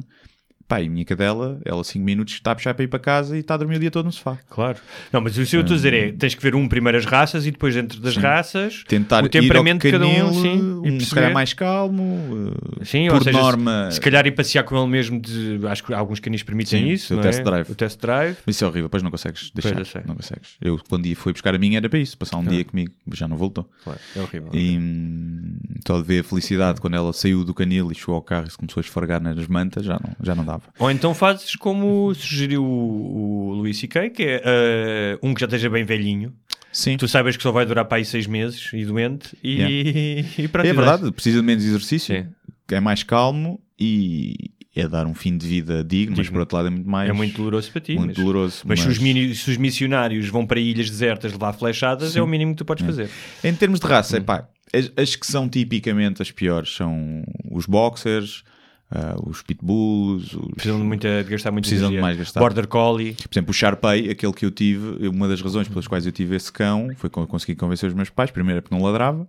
Pá, e a minha cadela, ela 5 minutos está a puxar para ir para casa e está a dormir o dia todo no sofá. Claro. Não, mas o que eu estou a dizer é: tens que ver um primeiro as raças e depois dentro das raças Tentar o temperamento ir de ao cada um, canil, sim, um se calhar mais calmo. uh, Sim, por ou seja, norma. se, se calhar ir passear com ele mesmo, de, acho que alguns canis permitem Sim, isso. o test é? drive. O test drive. Isso é horrível, depois não consegues deixar. eu sei. não consegues. Eu, quando ia, fui buscar a minha, era para isso, passar um dia comigo, já não voltou. Claro, é horrível. E hum, só de ver a felicidade quando ela saiu do canil e chegou ao carro e se começou a esfregar nas mantas, já não, já não Ou então fazes como sugeriu o, o Luís C.K., que é eh, um que já esteja bem velhinho. Sim, Tu sabes que só vai durar para aí seis meses e doente e, e pronto. é e verdade, precisa de menos exercício, Sim. é mais calmo e é dar um fim de vida digno, mas Digno. por outro lado é muito mais. É muito doloroso para ti. muito mas, doloroso. Mas, Se, os mini- se os missionários vão para ilhas desertas levar flechadas, é o mínimo que tu podes fazer. Em termos de Hum. raça, epá, as, as que são tipicamente as piores são os boxers, ah, os pitbulls, os, Precisam de, muita, de gastar muito Precisam de energia. mais gastar. Border Collie. Por exemplo, o Sharpei, aquele que eu tive, uma das razões pelas quais eu tive esse cão foi quando eu consegui convencer os meus pais. Primeiro é porque não ladrava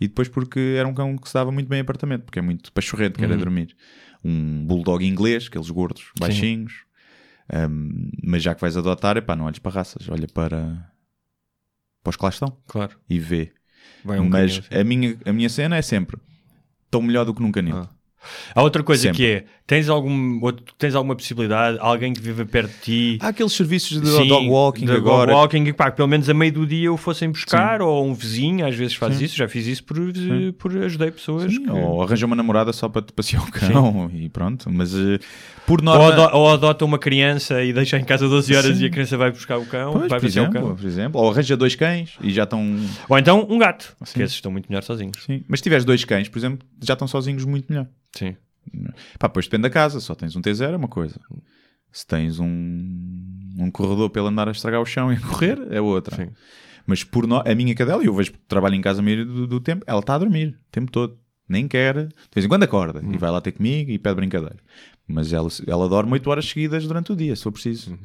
e depois porque era um cão que se dava muito bem em apartamento, porque é muito pachorrento, quer é dormir. Um bulldog inglês, aqueles gordos, baixinhos. Um, mas já que vais adotar, epá, não olhes para raças, olha para, para os que lá estão Claro. e vê. Um mas assim. a, minha, a minha cena é sempre tão melhor do que num canil. Ah. Há outra coisa Sempre. que é: tens, algum, outro- tens alguma possibilidade, alguém que viva perto de ti. Há aqueles serviços de Sim, dog walking de agora. Dog walking, pá, pelo menos a meio do dia o fossem buscar, ou um vizinho, às vezes faz isso. Já fiz isso por, por ajudei pessoas. Sim, que- Ou arranja uma namorada só para te passear o cão e pronto. Mas eh, por norma. Ou, ado- ou adota uma criança e deixa em casa 12 horas Sim. e a criança vai buscar o cão, Pois, vai por, passear o exemplo, cão. por exemplo. Ou arranja dois cães e já estão. Ou então um gato, Sim. que esses estão muito melhor sozinhos. Sim. Mas se tiveres dois cães, por exemplo, já estão sozinhos muito melhor. Sim. Pá, depois depende da casa. Só tens um T0 é uma coisa. Se tens um, um corredor para ele andar a estragar o chão e a correr, é outra. Sim. Mas por no... a minha cadela, eu vejo que trabalho em casa a maioria do, do tempo, ela está a dormir o tempo todo. Nem quer. De vez em quando acorda Hum. e vai lá ter comigo e pede brincadeira. Mas ela, ela dorme 8 horas seguidas durante o dia, se for preciso. Uhum.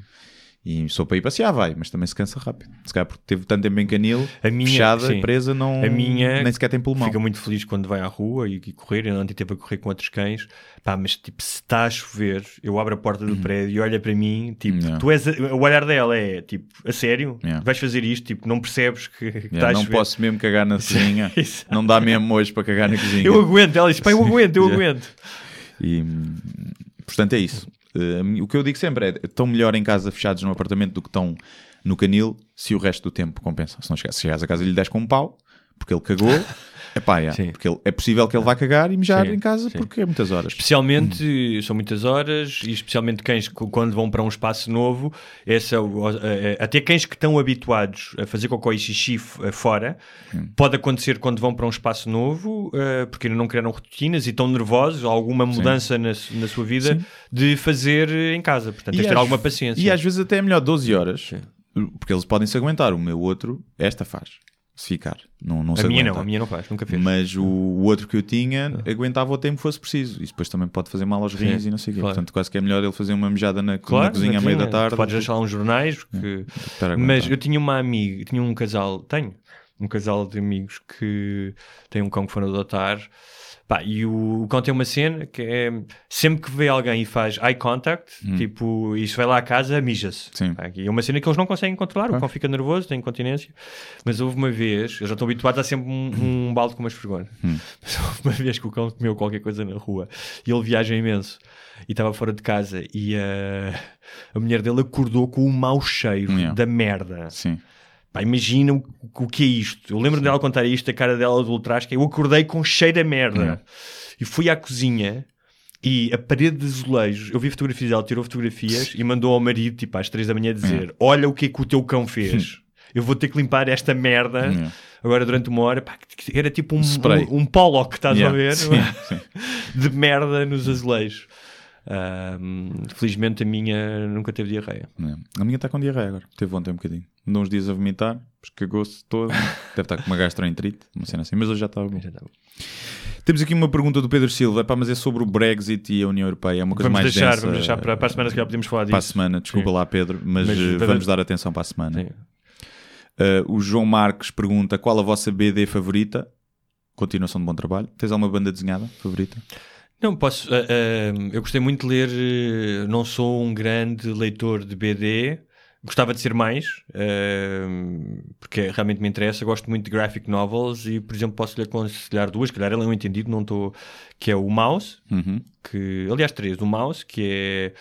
E só para ir passear vai, mas também se cansa rápido. Se calhar porque teve tanto tempo em canil, A minha- fechada, sim. presa, não, A minha nem sequer tem pulmão. Fica muito feliz quando vai à rua e, e correr. Eu ontem teve a correr com outros cães. Pá, mas tipo, se está a chover, eu abro a porta do prédio e olha para mim. Tipo, Uhum. Yeah. tu és a- o olhar dela é tipo, a sério? Yeah. Vais fazer isto? Tipo, não percebes que, que Yeah, a não chover? posso mesmo cagar na cozinha. Não dá mesmo hoje para cagar na cozinha. Eu aguento. Ela diz, pá, eu aguento, eu aguento. E, portanto, é isso. Uh, o que eu digo sempre é: estão melhor em casa fechados no apartamento do que estão no canil se o resto do tempo compensa. Se não chegares a casa e lhe des com um pau, porque ele cagou, epá, yeah, Sim. porque ele- é possível que ele vá cagar e mijar Sim, em casa sim. porque é muitas horas. Especialmente, são muitas horas, e especialmente cães que quando vão para um espaço novo, essa, o- eh, até cães que estão habituados a fazer cocó e xixi eh, fora, pode acontecer quando vão para um espaço novo, eh, porque ainda não criaram rotinas e estão nervosos, alguma mudança na, na sua vida, de fazer em casa. Portanto, tens de ter alguma paciência. E às vezes até é melhor 12 horas, porque eles podem se aguentar. O meu outro, esta faz, se ficar. Não, não se a minha aguenta. não, a minha não faz, nunca fez. Mas o, o outro que eu tinha aguentava o tempo que fosse preciso. Isso depois também pode fazer mal aos rins Sim, e não sei o quê. claro. Portanto, quase que é melhor ele fazer uma mijada na, na Claro, cozinha na à meia da cozinha. tarde. Tu Podes deixar lá uns jornais. Que... a Mas eu tinha uma amiga, tinha um casal, tenho um casal de amigos que tem um cão que foram adotar. Pá, e o, o cão tem uma cena que é sempre que vê alguém e faz eye contact, tipo, e se vai lá à casa, mija-se. E é uma cena que eles não conseguem controlar. O cão fica nervoso, tem incontinência. Mas houve uma vez, eu já estou habituado a sempre um, um balde com uma esfregona. Mas houve uma vez que o cão comeu qualquer coisa na rua e ele viaja imenso e estava fora de casa e a, a mulher dele acordou com o mau cheiro Yeah. da merda. Sim. Pá, imagina o, o que é isto. Eu lembro dela contar isto, a cara dela do ultraje, que eu acordei com cheiro a merda. E fui à cozinha e a parede de azulejos, eu vi fotografias dela, tirou fotografias e mandou ao marido, tipo, às três da manhã dizer, olha o que é que o teu cão fez. Eu vou ter que limpar esta merda Yeah. agora durante uma hora. Pá, era tipo um, Spray. um, um polo que estás Yeah. a ver Sim, sim. de merda nos azulejos. Ahm, felizmente a minha nunca teve diarreia. É. A minha está com diarreia agora. Teve ontem um bocadinho. Andou uns dias a vomitar, cagou-se todo. Deve estar com uma gastroenterite, uma cena assim. Mas hoje já estava bom. Já. Temos aqui uma pergunta do Pedro Silva, Epá, mas é sobre o Brexit e a União Europeia. É uma coisa Vamos mais deixar, densa. vamos deixar para, para a semana se calhar podemos falar disso. Para a semana, desculpa Sim. lá, Pedro, mas, Mas, eh, para- vamos dar atenção para a semana. Uh, o João Marques pergunta qual a vossa BD favorita? Continuação de bom trabalho. Tens alguma banda desenhada favorita? Não, posso. ah, ah, eu gostei muito de ler. eh, não sou um grande leitor de BD. Gostava de ser mais, ah, porque realmente me interessa. Gosto muito de graphic novels e, por exemplo, posso lhe aconselhar duas. Se calhar ele é um entendido, não estou. Que é o Mouse, Uhum. que aliás três, o Mouse, que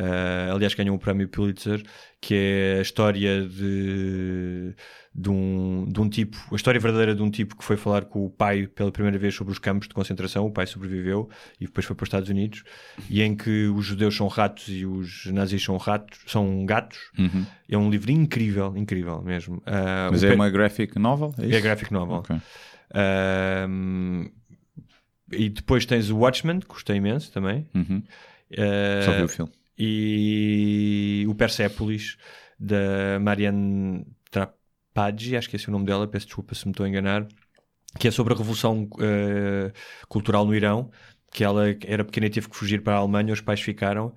é aliás ganhou o prémio Pulitzer, que é a história de, de, um, de um tipo, a história verdadeira de um tipo que foi falar com o pai pela primeira vez sobre os campos de concentração, o pai sobreviveu e depois foi para os Estados Unidos, e em que os judeus são ratos e os nazis são ratos, são gatos. Uhum. É um livro incrível, incrível mesmo. Ah, Mas é uma graphic novel? É, é graphic novel. Ok. Ahm, e depois tens o Watchmen, que gostei imenso também. Uhum. Ah, Só vi o filme. e o Persepolis da Marianne Acho que esse é o nome dela, peço desculpa se me estou a enganar, que é sobre a revolução eh, cultural no Irão, que ela era pequena e teve que fugir para a Alemanha, os pais ficaram.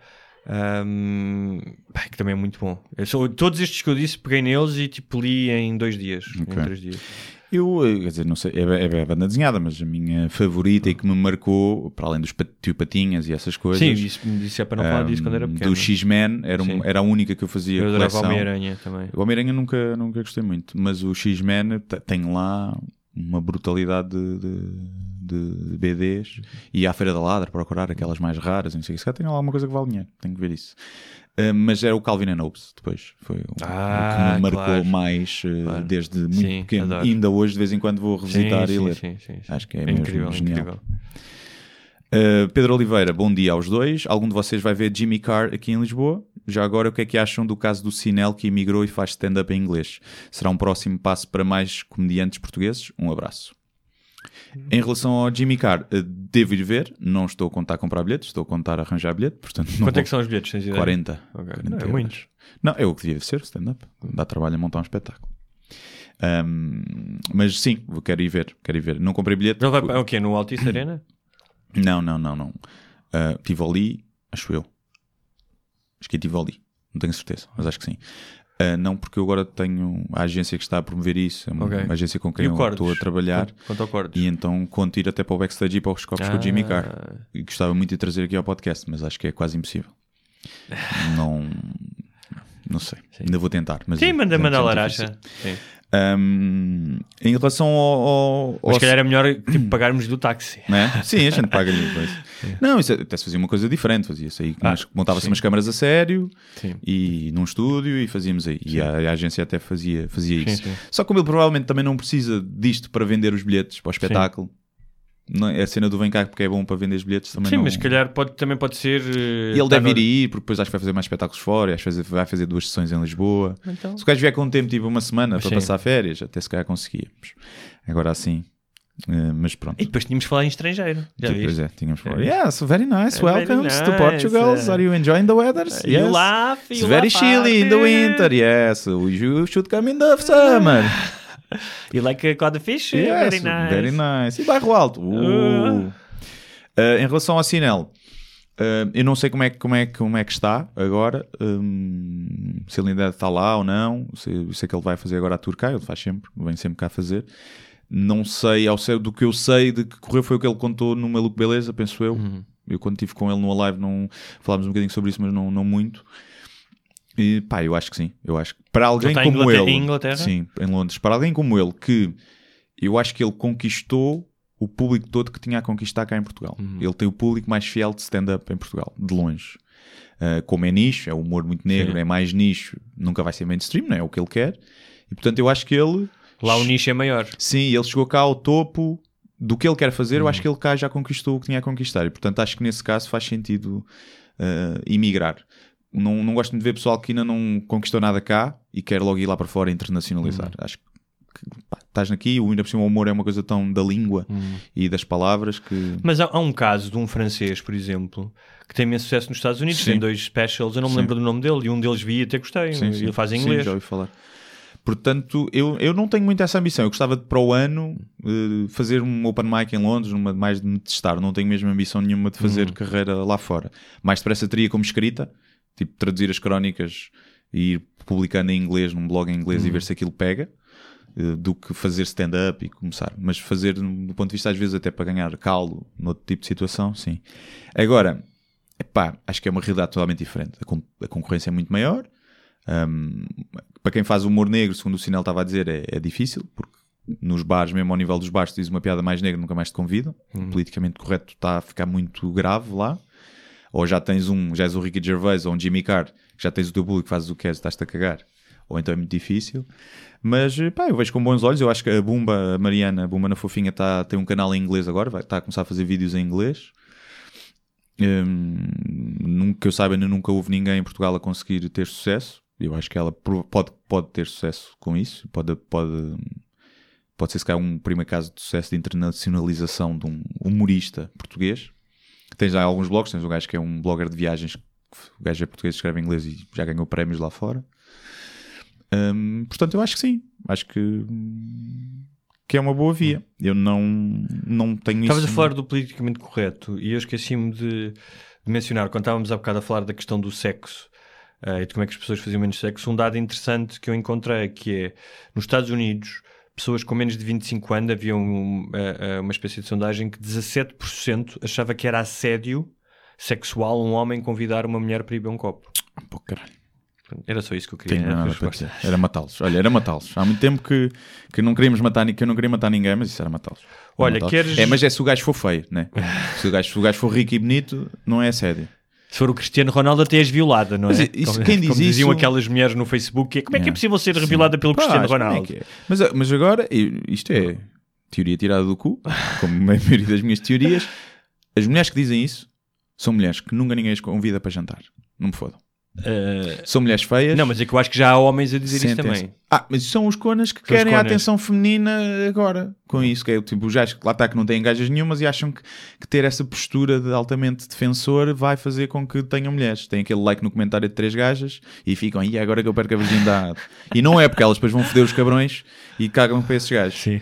Pá, que também é muito bom. Eu sou- todos estes que eu disse, peguei neles e tipo li em dois dias, Ok. em três dias. Eu, eh, quer dizer, não sei, é, é, é banda desenhada, mas a minha favorita e que me marcou, para além dos tio Patinhas e essas coisas. Sim, isso, isso é para não falar disso quando era um, pequeno. Do X-Men, era, um- era a única que eu fazia eu adorava o. Homem-Aranha também. O Homem-Aranha nunca, nunca gostei muito, mas o X-Men te- tem lá uma brutalidade de, de, de BDs e à Feira da Ladra procurar aquelas mais raras, não sei, se calhar tem lá alguma coisa que vale dinheiro, tenho que ver isso. Uh, mas era o Calvin and Hobbes depois, foi o, Ah, que me marcou claro. mais uh, Claro. desde muito Sim, pequeno. adoro. Ainda hoje, de vez em quando, vou revisitar sim, e ler. sim, sim, sim. Acho que é, mesmo incrível, genial. incrível. Uh, Pedro Oliveira, bom dia aos dois. Algum de vocês vai ver Jimmy Carr aqui em Lisboa? Já agora, o que é que acham do caso do Sinel que emigrou e faz stand-up em inglês? Será um próximo passo para mais comediantes portugueses? Um abraço. Em relação ao Jimmy Carr, uh, devo ir ver. Não estou a contar comprar bilhetes, estou a contar arranjar bilhete. Portanto, Quanto é vou- que são os bilhetes? Tens ideia? 40. Ok. 40 Não, é euros. muitos. Não, é o que devia ser stand-up. Dá trabalho a montar um espetáculo. Um, mas sim, quero ir ver. Quero ir ver. Não comprei bilhete. Ele vai para o quê? No Altice Arena? Não, não, não, não. Uh, Tivoli, acho eu. Acho que é Tivoli. Não tenho certeza, mas acho que sim. Uh, não, porque eu agora tenho a agência que está a promover isso, é uma, Ok. uma agência com quem eu Cordes? estou a trabalhar. Quanto, ao Cordes? E então conto ir até para o backstage e para os copos com o Jimmy Carr. E gostava muito de trazer aqui ao podcast, mas acho que é quase impossível. não. Não sei. Ainda vou tentar. Mas Sim, manda, manda a muito laracha. difícil. Sim. Um, em relação ao. ao, Mas se calhar é melhor tipo, pagarmos do táxi. né? Sim, a gente paga-lhe depois. Não, isso até se fazia uma coisa diferente. Fazia-se aí, Ah, montava-se umas câmaras a sério Sim. e num estúdio e fazíamos aí. E a, a agência até fazia, fazia Sim, isso. Só como ele provavelmente também não precisa disto para vender os bilhetes para o espetáculo. Não, é a cena do vem cá porque é bom para vender os bilhetes também Sim, não... mas se calhar pode, também pode ser. eh, E ele tá deve ir no- ir, porque depois acho que vai fazer mais espetáculos fora, e às vezes vai fazer duas sessões em Lisboa. Então. Se o gajo vier com um tempo, tipo uma semana, para Sim. passar férias, até se calhar conseguíamos. Agora assim, eh, mas pronto. E depois tínhamos que falar em estrangeiro. Já Sim? Pois é, tínhamos falado. É. Yes, very nice. É, very Welcome to nice, Portugal. uh, Are you enjoying the weather? You Yes. laugh, It's you very laugh chilly in the winter. Yes, you should come in the summer. You like a codfish? yes, Very nice. very nice. E bairro alto. Uh. Uh, em relação ao Sinel, uh, eu não sei como é, que- como, é, como é que está agora, um, se ele ainda está lá ou não, se, sei que ele vai fazer agora a tour cá, ele faz sempre, vem sempre cá fazer. Não sei ao certo do que eu sei de que correu foi o que ele contou no Maluco Beleza, penso eu. Uhum. Eu quando estive com ele numa live não falámos um bocadinho sobre isso, mas não, não muito. E pá, eu acho que sim. Eu acho que para alguém em como Inglaterra- ele, em Inglaterra? sim, em Londres, para alguém como ele que eu acho que ele conquistou o público todo que tinha a conquistar cá em Portugal. Uhum. Ele tem o público mais fiel de stand-up em Portugal, de longe. Uh, como é nicho, é humor muito negro, Sim. é mais nicho, nunca vai ser mainstream, não é o que ele quer. E portanto eu acho que ele Lá o nicho é maior. Sim, ele chegou cá ao topo do que ele quer fazer. Eu Uhum. acho que ele cá já conquistou o que tinha a conquistar. E, portanto, acho que nesse caso faz sentido uh, emigrar. Não, não gosto de ver pessoal que ainda não conquistou nada cá e quer logo ir lá para fora internacionalizar. Uhum. Acho que pá, estás aqui, o ainda por cima o humor é uma coisa tão da língua Uhum. e das palavras que. Mas há, há um caso de um francês, por exemplo, que tem imenso sucesso nos Estados Unidos, Sim. tem dois specials, eu não me Sim. lembro do nome dele, e um deles vi e até gostei, Sim, ele faz em Sim, inglês. já ouvi falar. Portanto, eu, eu não tenho muito essa ambição. Eu gostava de, para o ano, eh, fazer um open mic em Londres, numa, mais de me testar. Não tenho mesmo ambição nenhuma de fazer Uhum. carreira lá fora. Mais depressa teria como escrita, tipo traduzir as crónicas e ir publicando em inglês, num blog em inglês e Uhum. ver se aquilo pega, eh, do que fazer stand-up e começar. Mas fazer, do ponto de vista, às vezes, até para ganhar calo, noutro tipo de situação, sim. Agora, epá, acho que é uma realidade totalmente diferente. A, con- a concorrência é muito maior. Um, para quem faz humor negro, segundo o Sinel estava a dizer, é, é difícil, porque nos bares, mesmo ao nível dos bares, se diz uma piada mais negra, nunca mais te convidam. O politicamente correto está a ficar muito grave lá. Ou já tens um, já és o Ricky Gervais ou um Jimmy Carr, já tens o teu público, fazes o que és, estás-te a cagar. Ou então é muito difícil. Mas pá, eu vejo com bons olhos. Eu acho que a Bumba, a Mariana, a Bumba na Fofinha, tá, tem um canal em inglês agora, vai, está a começar a fazer vídeos em inglês. Nunca que eu saiba, ainda nunca houve ninguém em Portugal a conseguir ter sucesso. Eu acho que ela pode, pode ter sucesso com isso. Pode, pode, pode ser se calhar um primeiro caso de sucesso de internacionalização de um humorista português. Tens já alguns blogs, tens um gajo que é um blogger de viagens, o gajo é português, escreve em inglês e já ganhou prémios lá fora. Hum, portanto, eu acho que sim. Acho que, que é uma boa via. Eu não, não tenho Estavas a isso. falar do politicamente correto e eu esqueci-me de, de mencionar, quando estávamos há bocado a falar da questão do sexo eh, e de como é que as pessoas faziam menos sexo, um dado interessante que eu encontrei que é nos Estados Unidos, pessoas com menos de 25 anos havia um, eh, uma espécie de sondagem que 17% achava que era assédio sexual um homem convidar uma mulher para ir beber um copo. Pô, caralho. Era só isso que eu queria. Tenho era. Era matá-los. Olha, era matá-los. Há muito tempo que, que não queríamos matar que eu não queria matar ninguém, mas isso era matá-los. Olha, matá-los. queres- É, mas é se o gajo for feio, né? se, o gajo, se o gajo for rico e bonito, não é assédio. Se for o Cristiano Ronaldo, até és violada, não é? Mas isso- como, quem diz como diziam isso- aquelas mulheres no Facebook, é, como é que é Yeah. possível ser Sim. violada pelo Pá, Cristiano que Ronaldo? é é. Mas, mas agora, isto é teoria tirada do cu, como a maioria das minhas teorias. As mulheres que dizem isso são mulheres que nunca ninguém as convida para jantar. Não me fodam. Uh, São mulheres feias. não, mas é que eu acho que já há homens a dizer isso também. Ah, mas são os conas que São querem a conas. atenção feminina agora. Com isso, que é tipo gajos que lá está que não têm gajas nenhumas e acham que, que ter essa postura de altamente defensor vai fazer com que tenham mulheres. Tem aquele like no comentário de três gajas e ficam, e agora que eu perco a virgindade. e não é porque elas depois vão foder os cabrões e cagam para esses gajos. Sim.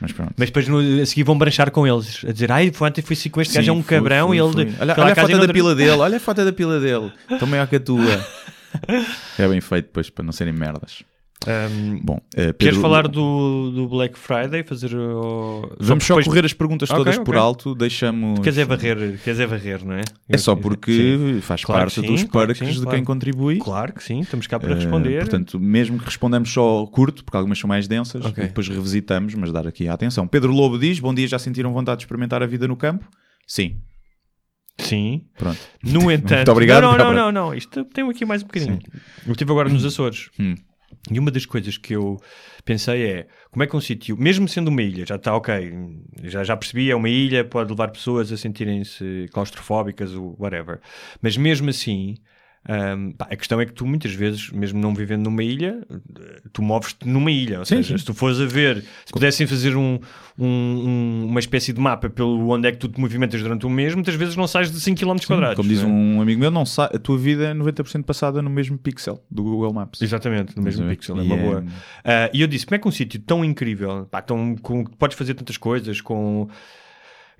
Mas pronto. Mas depois no, a seguir vão branchar com eles, a dizer, ai, foi ontem foi assim com este gajo, é um fui, cabrão fui, e ele fui. Olha, olha a foto da pila dele, olha a foto da pila dele. Tão maior que a tua. É bem feito depois para não serem merdas. Um, Bom, eh, Pedro- Queres falar do, do Black Friday? Fazer o... Vamos só depois- correr as perguntas todas ok. por alto, deixamos. Queres é varrer, queres é varrer, não é? É só porque faz Claro parte sim, dos claro perks sim, de claro. quem contribui. Claro que sim, estamos cá para Eh, responder. portanto, mesmo que respondamos só curto, porque algumas são mais densas, Ok. e depois revisitamos, mas dar aqui a atenção. Pedro Lobo diz: Bom dia, já sentiram vontade de experimentar a vida no campo? Sim, Sim. pronto. No entanto, Muito obrigado, não, não, não, não, não, isto tem aqui mais um bocadinho. Eu estive agora nos Açores Hum. E uma das coisas que eu pensei é como é que um sítio, mesmo sendo uma ilha, já está ok, já, já percebi, é uma ilha, pode levar pessoas a sentirem-se claustrofóbicas ou whatever, mas mesmo assim. Hum, pá, a questão é que tu muitas vezes, mesmo não vivendo numa ilha, tu moves-te numa ilha. Ou Sim, seja, sim. se tu fores a ver, se pudessem fazer um, um- um- uma espécie de mapa pelo onde é que tu te movimentas durante um mês, muitas vezes não sais de 5 km quadrados. Como diz é? um amigo meu, não sa- a tua vida é 90% passada no mesmo pixel do Google Maps. Exatamente, no mesmo Mas, pixel, é uma é- boa. Ah, e eu disse: como é que um sítio tão incrível, pá, tão, com, podes fazer tantas coisas, com.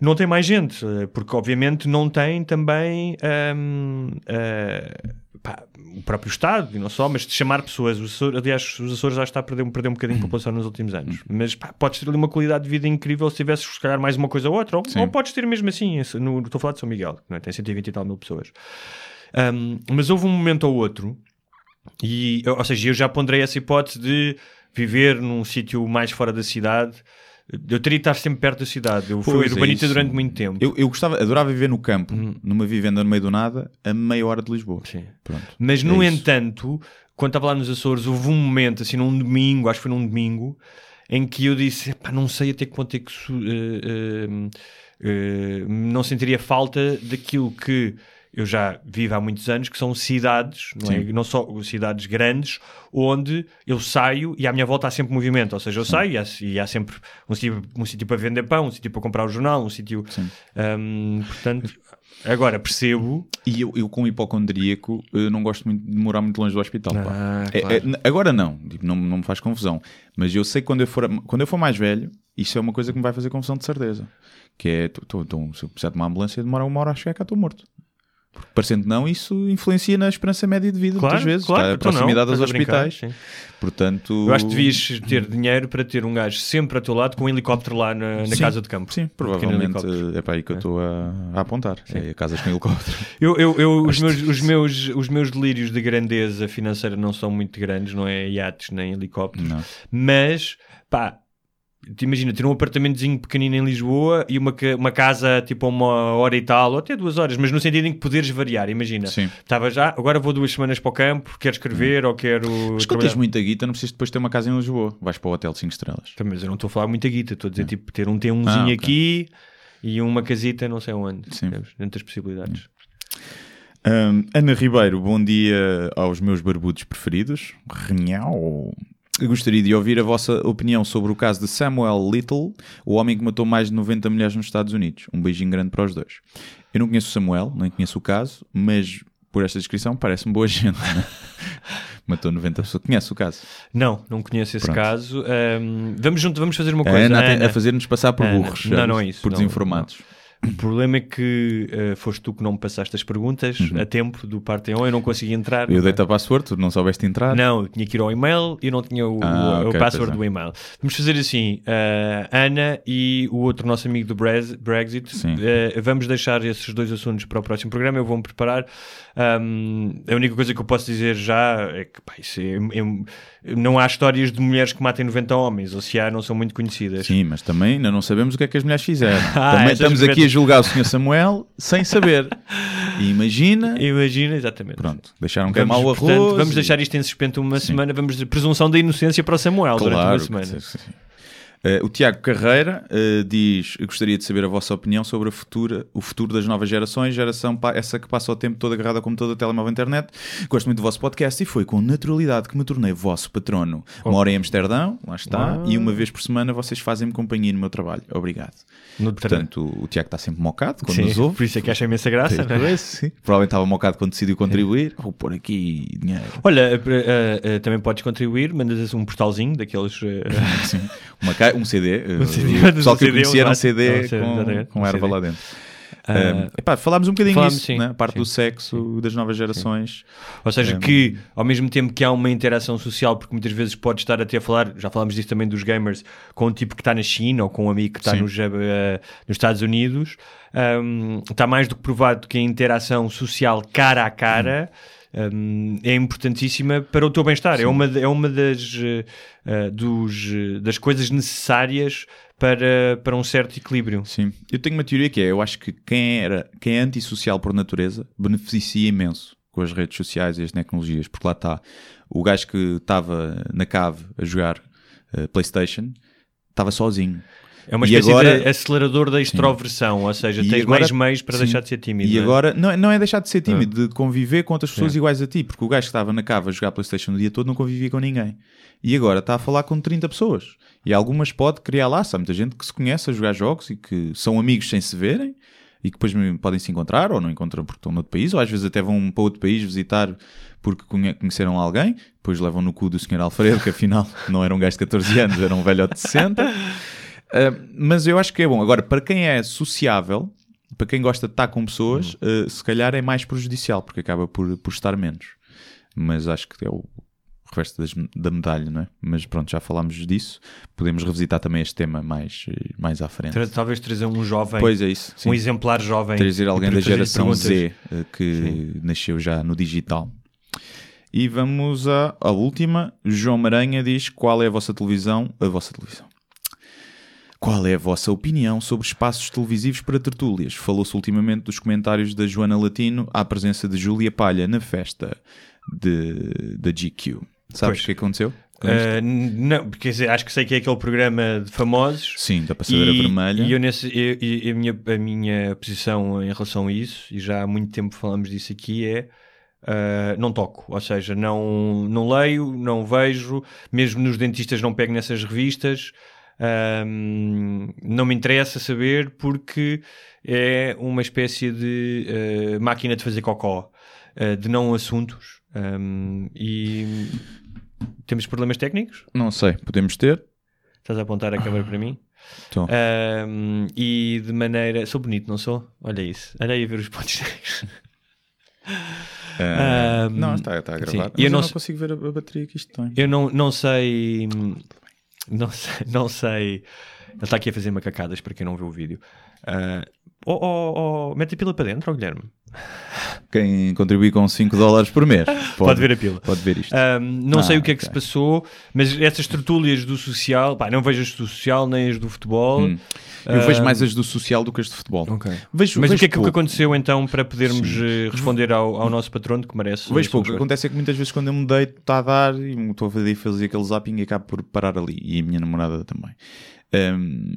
Não tem mais gente, eh, porque obviamente não tem também. ahm, ah, pá, o próprio Estado, e não só, mas de chamar pessoas. Os Açores, aliás, os Açores já está a perder, perder um bocadinho de população nos últimos anos. Mas pá, podes ter ali uma qualidade de vida incrível se tivesses, se calhar, mais uma coisa ou outra. Ou, ou podes ter mesmo assim. No, estou a falar de São Miguel, que não é? tem 120 e tal mil pessoas. Um, mas houve um momento ou outro, e, ou seja, eu já ponderei essa hipótese de viver num sítio mais fora da cidade. Eu teria de estar sempre perto da cidade. Eu fui Pois, é urbanita isso. durante muito tempo. Eu, eu gostava, adorava viver no campo, numa vivenda no meio do nada, a meia hora de Lisboa. Uhum. Sim. Pronto. Mas, no É entanto, quando estava lá nos Açores, houve um momento, assim, num domingo, acho que foi num domingo, em que eu disse: "Epá, não sei até que ponto é que eh, eh, eh, não sentiria falta daquilo que eu já vivo há muitos anos, que são cidades, não, é? Sim. não só cidades grandes, onde eu saio e à minha volta há sempre movimento. Ou seja, eu saio e há, e há sempre um sítio, um sítio para vender pão, um sítio para comprar o jornal, um sítio. Hum, portanto, agora percebo. E eu, eu como hipocondríaco, eu não gosto muito de morar muito longe do hospital. Ah, É- claro. é- n- agora não, tipo, não, não me faz confusão. Mas eu sei que quando eu for, quando eu for mais velho, isso é uma coisa que me vai fazer confusão de certeza. Que é, tô- tô- tô- se eu precisar de uma ambulância, demora uma hora a chegar cá, estou morto. Porque, parecendo não, isso influencia na esperança média de vida, Claro, muitas vezes. claro, tá? a então não, proximidade dos estás a brincar, hospitais. sim. Portanto, Eu acho que devias ter dinheiro para ter um gajo sempre a teu lado com um helicóptero lá na, na Sim, casa de campo. Sim, provavelmente helicóptero. é para aí que eu estou a, a apontar. É casas com helicóptero. Eu, eu, eu- os, meus, os, meus, os meus delírios de grandeza financeira não são muito grandes, não é iates nem helicópteros, Não. mas pá. Imagina ter um apartamentozinho pequenino em Lisboa e uma, uma casa tipo a uma hora e tal, ou até duas horas, mas no sentido em que poderes variar. Imagina, Sim. estava já, agora vou duas semanas para o campo, quero escrever ou quero. Mas quando tens muita guita, não precisas depois ter uma casa em Lisboa. Vais para o hotel de 5 estrelas. Mas eu não estou a falar muita guita, estou a dizer tipo ter um T1zinho Ah, ok. aqui e uma casita não sei onde. Sim. Dentro das possibilidades. Hum, Ana Ribeiro, bom dia aos meus barbudos preferidos. Renhau. Gostaria de ouvir a vossa opinião sobre o caso de Samuel Little, o homem que matou mais de 90 mulheres nos Estados Unidos. Um beijinho grande para os dois. Eu não conheço o Samuel, nem conheço o caso, mas por esta descrição parece-me boa gente. né? matou 90 pessoas. Conhece o caso? Não, não conheço esse Pronto. caso. Ahm, vamos junto, vamos fazer uma A coisa. Ana a, Ana. a fazer-nos passar por burros. Não, não é isso, Por não, desinformados. O problema é que eh, foste tu que não me passaste as perguntas a tempo do Parteon, eu não consegui entrar. Uhum. Eu dei-te a password, tu não soubeste entrar. Não, eu tinha que ir ao e-mail e não tinha o, Ah, o- o ok, password é. do e-mail. Vamos fazer assim: eh, Ana e o outro nosso amigo do Brexit, eh, vamos deixar esses dois assuntos para o próximo programa. Eu vou-me preparar. Ahm, a única coisa que eu posso dizer já é que pá, isso é- é- não há histórias de mulheres que matem 90 homens, ou se há, não são muito conhecidas. Sim, mas também ainda não sabemos o que é que as mulheres fizeram. Ah, também essas estamos mulheres- aqui a julgar o Sr. Samuel sem saber. E imagina. Imagina, exatamente. Pronto, deixaram queimar o arroz. portanto, vamos e- deixar isto em suspenso uma semana. Vamos de presunção da inocência para o Samuel durante uma Claro. semana. que sim, sim. Eh, o Tiago Carreira eh, diz: gostaria de saber a vossa opinião sobre a futura, o futuro das novas gerações, geração essa que passa o tempo todo agarrada como toda telemóvel e internet. Gosto muito do vosso podcast e foi com naturalidade que me tornei vosso patrono. Moro em Amsterdão, lá está, e uma vez por semana vocês fazem-me companhia no meu trabalho. Obrigado. No Portanto, o Tiago está sempre mocado quando Sim, nos ouve. por isso é que acha imensa graça. não é? Sim. Provavelmente estava mocado quando decidiu contribuir. Vou pôr aqui dinheiro. Olha, eh, também podes contribuir, mandas um portalzinho daqueles. Sim. Uma ca- um CD. eh, CD, pessoal que eu um CD, conhecia era um um CD exatamente, com, com um erva lá dentro. Um, epá, falámos um bocadinho falámos, disso, sim, né? a parte sim. do sexo, das novas gerações. Ou seja, Um, que ao mesmo tempo que há uma interação social, porque muitas vezes pode estar até a falar, já falámos disso também dos gamers, com um tipo que está na China ou com um amigo que está Sim. nos, eh, nos Estados Unidos, um, está mais do que provado que a interação social cara a cara. Um, é importantíssima para o teu bem-estar. É uma, é uma das, eh, dos, eh, das coisas necessárias para, para um certo equilíbrio. Sim. Eu tenho uma teoria que é: eu acho que quem, era, quem é antissocial por natureza beneficia imenso com as redes sociais e as tecnologias, porque lá está o gajo que estava na cave a jogar eh, PlayStation estava sozinho. É uma espécie agora- de acelerador da extroversão, ou seja, E tens agora- mais meios para sim. deixar de ser tímido. E é? agora, não, é- não é deixar de ser tímido, de conviver com outras pessoas iguais a ti, porque o gajo que estava na cava a jogar Playstation o dia todo não convivia com ninguém. E agora está a falar com 30 pessoas. E algumas pode criar laço. Há muita gente que se conhece a jogar jogos e que são amigos sem se verem e que depois podem se encontrar ou não encontram porque estão noutro país, ou às vezes até vão para outro país visitar porque conhe- conheceram alguém, depois levam no cu do Sr. Alfredo, que afinal não era um gajo de 14 anos, era um velhote de 60. Uh, mas eu acho que é bom. Agora, para quem é sociável, para quem gosta de estar com pessoas, uh, se calhar é mais prejudicial, porque acaba por, por estar menos. Mas acho que é o reverso das- da medalha, não é? Mas pronto, já falámos disso. Podemos revisitar também este tema mais, mais à frente. Talvez trazer um jovem, Pois é isso. sim. um exemplar jovem. trazer alguém da geração. Z eh, que nasceu já no digital. E vamos à, à última. João Maranha diz: Qual é a vossa televisão? A vossa televisão. Qual é a vossa opinião sobre espaços televisivos para tertúlias? Falou-se ultimamente dos comentários da Joana Latino à presença de Júlia Palha na festa da GQ. Sabes o que aconteceu? Ah, n- não, quer dizer, acho que sei que é aquele programa de famosos. Sim, da passadeira e, vermelha. E eu nesse, e- e a, minha, a minha posição em relação a isso, e já há muito tempo falamos disso aqui, é ah, não toco. Ou seja, não, não leio, não vejo, mesmo nos dentistas não pego nessas revistas. Ahm, não me interessa saber porque é uma espécie de ah, máquina de fazer cocó, ah, de não assuntos. Ahm, e temos problemas técnicos? Não sei, podemos ter. Estás a apontar a câmera para mim? Tô. Ahm, e de maneira. Sou bonito, não sou? Olha isso. Olha aí a ver os pontos negros. Ahm, não, está, está a gravar. Eu Mas eu não não sei- consigo ver a, a bateria que isto tem. Eu não, não sei. Não sei. Não sei. Ele está aqui a fazer macacadas para quem não vê o vídeo. Ah, oh, oh, oh, mete a pila para dentro, oh, Guilherme. Quem contribui com 5 dólares por mês Pode ver a pila. Pode ver isto. Ahm, não Ah, sei o que é que se passou, mas essas tertúlias do social, pá, não vejo as do social nem as do futebol. Hum. Eu vejo mais as do social do que as de futebol. Ok. Vejo, Mas o vejo que é que, o pouco. aconteceu então para podermos eh, responder ao, ao nosso patrono que merece? Vejo pouco. O que acontece é que muitas vezes quando eu me deito está a dar e estou a fazer, fazer aquele zapping e acabo por parar ali. E a minha namorada também. Ahm,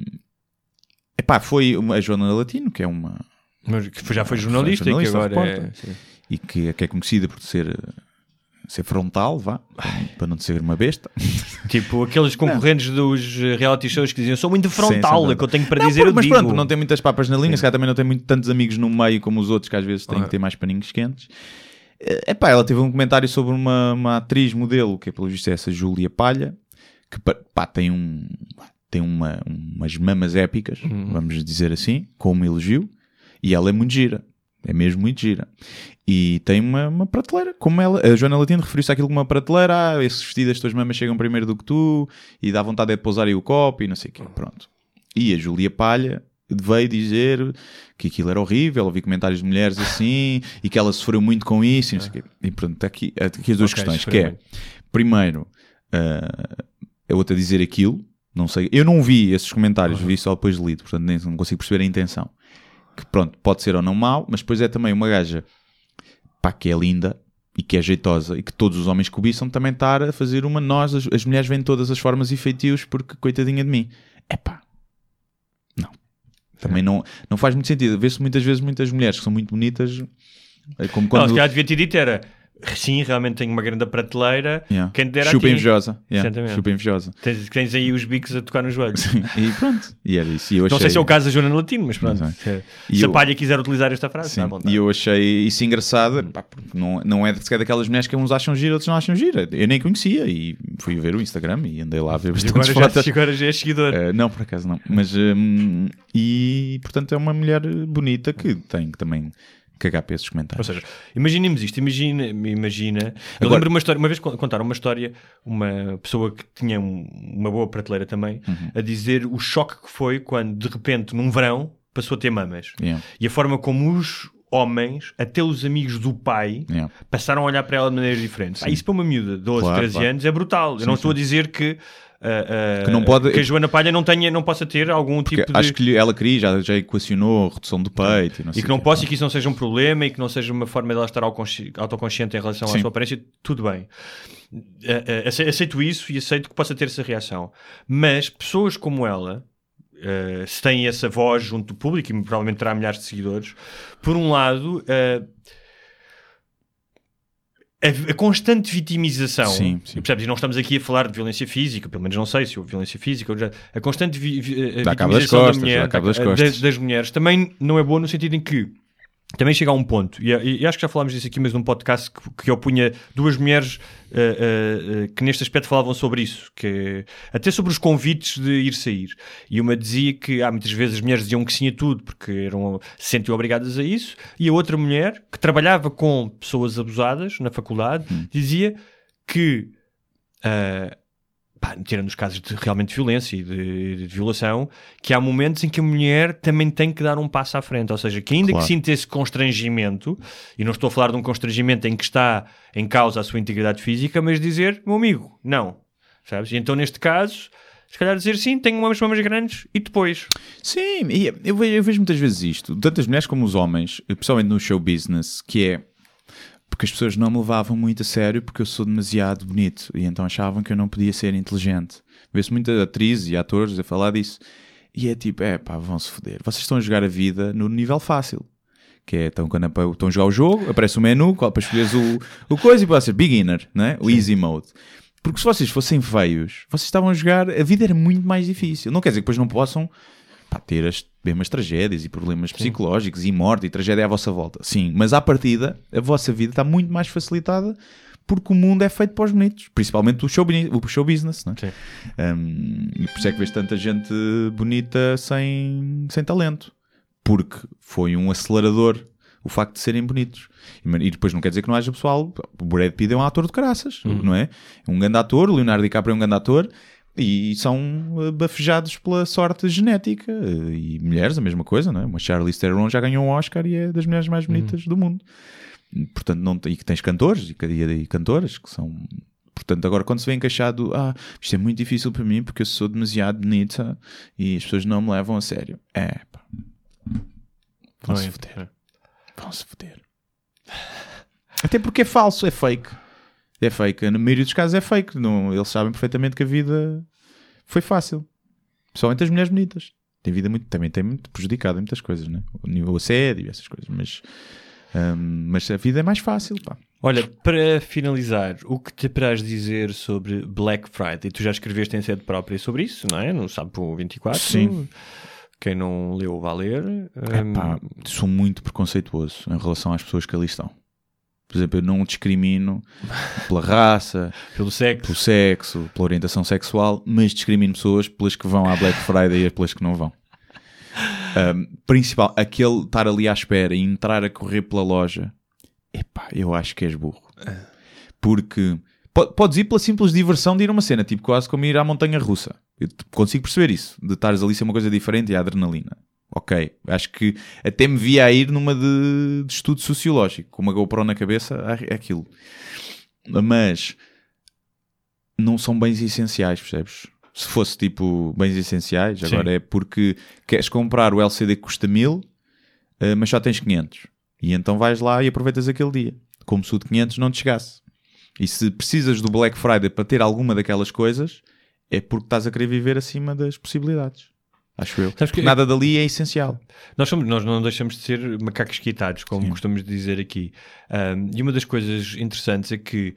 epá, foi uma, a Joana Latino, que é uma... Mas que já foi jornalista, Foi e que jornalista, agora é... E que, que é conhecida por ser, ser frontal, vá, para não ser uma besta. Tipo, aqueles concorrentes dos eh, reality shows que diziam sou muito frontal, sim, é que eu tenho para Não, dizer, eu mas digo. pronto, não tem muitas papas na linha, se calhar também não tem muito, tantos amigos no meio como os outros, que às vezes têm Ah. que ter mais paninhos quentes. É pá, ela teve um comentário sobre uma, uma atriz modelo, que é pelo visto é essa Júlia Palha, que pá, tem um tem uma, umas mamas épicas, Uhum. vamos dizer assim, com um elogio, e ela é muito gira. É mesmo muito gira. E tem uma, uma prateleira, como ela. A Joana Latino referiu-se àquilo como uma prateleira. Ah, esses vestidos, as tuas mamas chegam primeiro do que tu, e dá vontade de pousar aí o copo, e não sei o quê. Pronto. E a Júlia Palha veio dizer que aquilo era horrível, ouvi comentários de mulheres assim, e que ela sofreu muito com isso, e não sei o quê. E pronto, está aqui, aqui as duas Ok, questões, que é, primeiro, ah, a outra dizer aquilo, não sei, eu não vi esses comentários, vi só depois de lido, portanto nem, não consigo perceber a intenção. Que pronto, pode ser ou não mau, mas depois é também uma gaja pá, que é linda e que é jeitosa e que todos os homens cobiçam também estar a fazer uma nós, as, as mulheres vêm de todas as formas e feitios porque coitadinha de mim. É pá, não. Também não, não faz muito sentido. Vê-se muitas vezes muitas mulheres que são muito bonitas, é como Não, quando. se calhar devia ter dito era sim, realmente tenho uma grande prateleira, Yeah. quem dera Chupa aqui. invejosa. Yeah. Chupa invejosa. Tens, tens aí os bicos a tocar nos joelhos. E pronto. E era isso. E eu Não sei achei- se é o caso da Joana Latino, mas pronto. Se, se eu- a palha quiser utilizar esta frase, Sim, e eu achei isso engraçado, pá, não, não é sequer daquelas mulheres que uns acham gira, outros não acham gira. Eu nem conhecia e fui ver o Instagram e andei lá a ver bastantes agora, já, fotos. agora já é seguidor. Eh, não, por acaso não. Mas, hum, e portanto é uma mulher bonita que tem que também cagar para esses Ou comentários. seja, imaginemos isto, imagina, imagina. Eu Agora- lembro uma história, uma vez con- contaram uma história, uma pessoa que tinha um- uma boa prateleira também, Uhum. a dizer o choque que foi quando de repente num verão passou a ter mamas. Yeah, E a forma como os homens, até os amigos do pai, yeah. passaram a olhar para ela de maneiras diferentes. Pá, isso para uma miúda de 12, Claro, 13 claro. anos é brutal. Eu Sim, não estou sim. a dizer que, ah, ah, Que não pode- que a Joana Palha não, tenha, não possa ter algum Porque tipo de. acho que ela queria, já, já equacionou redução do peito e E que não possa e que isso não seja um problema e que não seja uma forma dela estar autoconsci- autoconsciente em relação à Sim. sua aparência, tudo bem. Eh, eh, ace- Aceito isso e aceito que possa ter essa reação. Mas pessoas como ela, eh, se têm essa voz junto do público e provavelmente terá milhares de seguidores, por um lado. eh, a, a constante vitimização, Sim, sim. percebes? E não estamos aqui a falar de violência física, pelo menos não sei se houve violência física, ou já- a constante vi, vi- a cabo das vitimização costas, da mulher, das- das mulheres também não é boa no sentido em que também chega a um ponto, e, e acho que já falámos disso aqui, mas num podcast que, que opunha duas mulheres uh, uh, uh, que neste aspecto falavam sobre isso, que até sobre os convites de ir sair. E uma dizia que há muitas vezes as mulheres diziam que sim a tudo porque eram, se sentiam obrigadas a isso, e a outra mulher que trabalhava com pessoas abusadas na faculdade dizia que pá, tirando os casos de realmente violência e de, de, violação, que há momentos em que a mulher também tem que dar um passo à frente. Ou seja, que ainda Claro. que sinta esse constrangimento, e não estou a falar de um constrangimento em que está em causa a sua integridade física, mas dizer, meu amigo, não. Sabes? E então, neste caso, se calhar dizer sim, tenho umas mamas grandes e depois. Sim, eu vejo, eu vejo muitas vezes isto, tanto as mulheres como os homens, principalmente no show business, que é porque as pessoas não me levavam muito a sério porque eu sou demasiado bonito e então achavam que eu não podia ser inteligente. Vê-se muitas atrizes e atores a falar disso e é tipo, é pá, vão-se foder. Vocês estão a jogar a vida no nível fácil. Que é, quando apa- estão a jogar o jogo, aparece o menu, qual para escolheres o, o coisa e pode ser beginner, né? o easy mode. Porque se vocês fossem feios, vocês estavam a jogar, a vida era muito mais difícil. Não quer dizer que depois não possam pá, ter as mesmas tragédias e problemas psicológicos e morte e tragédia à vossa volta. Sim, mas à partida, a vossa vida está muito mais facilitada porque o mundo é feito para os bonitos, principalmente o show, o show business. Não é? Sim. Um, e por isso é que vês tanta gente bonita sem, sem talento. Porque foi um acelerador o facto de serem bonitos. E, depois não quer dizer que não haja pessoal. O Brad Pitt é um ator de caraças, não é? É um grande ator, o Leonardo DiCaprio é um grande ator. E são eh, bafejados pela sorte genética. E mulheres, a mesma coisa, não é? Uma Charlize Theron já ganhou um Oscar e é das mulheres mais bonitas do mundo. Portanto, não, e que tens cantores e, e cantoras que são Portanto, agora quando se vê encaixado, ah, isto é muito difícil para mim porque eu sou demasiado bonita e as pessoas não me levam a sério. É, pá. Vão-se Não é? foder. Vão-se foder. Até porque é falso, é fake. É fake. Na maioria dos casos é fake. Não, eles sabem perfeitamente que a vida foi fácil. Principalmente as mulheres bonitas. Tem vida muito, também tem muito prejudicado em muitas coisas, né? O nível assédio e essas coisas. Mas, hum, mas a vida é mais fácil, pá. Olha, para finalizar, o que te terás dizer sobre Black Friday? Tu já escreveste em sede própria sobre isso, não é? No Sapo 24. Sim. Quem não leu, vá ler. Hum, Epá, sou muito preconceituoso em relação às pessoas que ali estão. Por exemplo, eu não discrimino pela raça, pelo sexo. pelo sexo, pela orientação sexual, mas discrimino pessoas pelas que vão à Black Friday e pelas que não vão. Um, principal, aquele estar ali à espera e entrar a correr pela loja, epá, eu acho que és burro. Porque po- podes ir pela simples diversão de ir a uma cena, tipo quase como ir à montanha russa. Eu t- consigo perceber isso, de estares ali ser uma coisa diferente e a adrenalina. Ok, acho que até me via a ir numa de, de estudo sociológico, com uma GoPro na cabeça, é aquilo. Mas não são bens essenciais, percebes? Se fosse tipo bens essenciais, agora é porque queres comprar o LCD que custa mil, eh, mas só tens 500. E então vais lá e aproveitas aquele dia. Como se o de 500 não te chegasse. E se precisas do Black Friday para ter alguma daquelas coisas, é porque estás a querer viver acima das possibilidades. Acho eu. Sabes que- nada dali é essencial. Nós, somos, nós não deixamos de ser macacos quitados, como costumamos dizer aqui. Um, e uma das coisas interessantes é que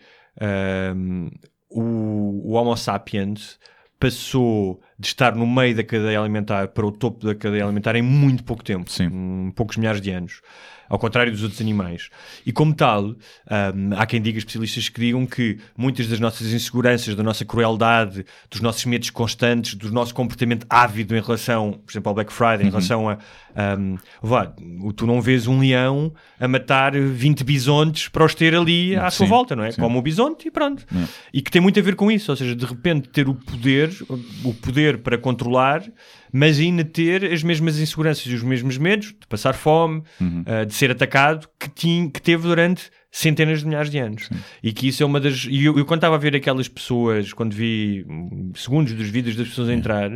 um, o, o Homo sapiens passou de estar no meio da cadeia alimentar para o topo da cadeia alimentar em muito pouco tempo, em poucos milhares de anos. Ao contrário dos outros animais. E como tal, um, há quem diga, especialistas que digam que muitas das nossas inseguranças, da nossa crueldade, dos nossos medos constantes, do nosso comportamento ávido em relação, por exemplo, ao Black Friday, em relação a. Um, vá, tu não vês um leão a matar 20 bisontes para os ter ali à sua Sim, volta, não é? sim. Como o bisonte e pronto. E que tem muito a ver com isso, ou seja, de repente ter o poder, o poder para controlar, mas ainda ter as mesmas inseguranças e os mesmos medos de passar fome, uh, de ser atacado, que, tinha, que teve durante centenas de milhares de anos. E que isso é uma das. E eu, eu quando estava a ver aquelas pessoas, quando vi hum, segundos dos vídeos das pessoas a entrar,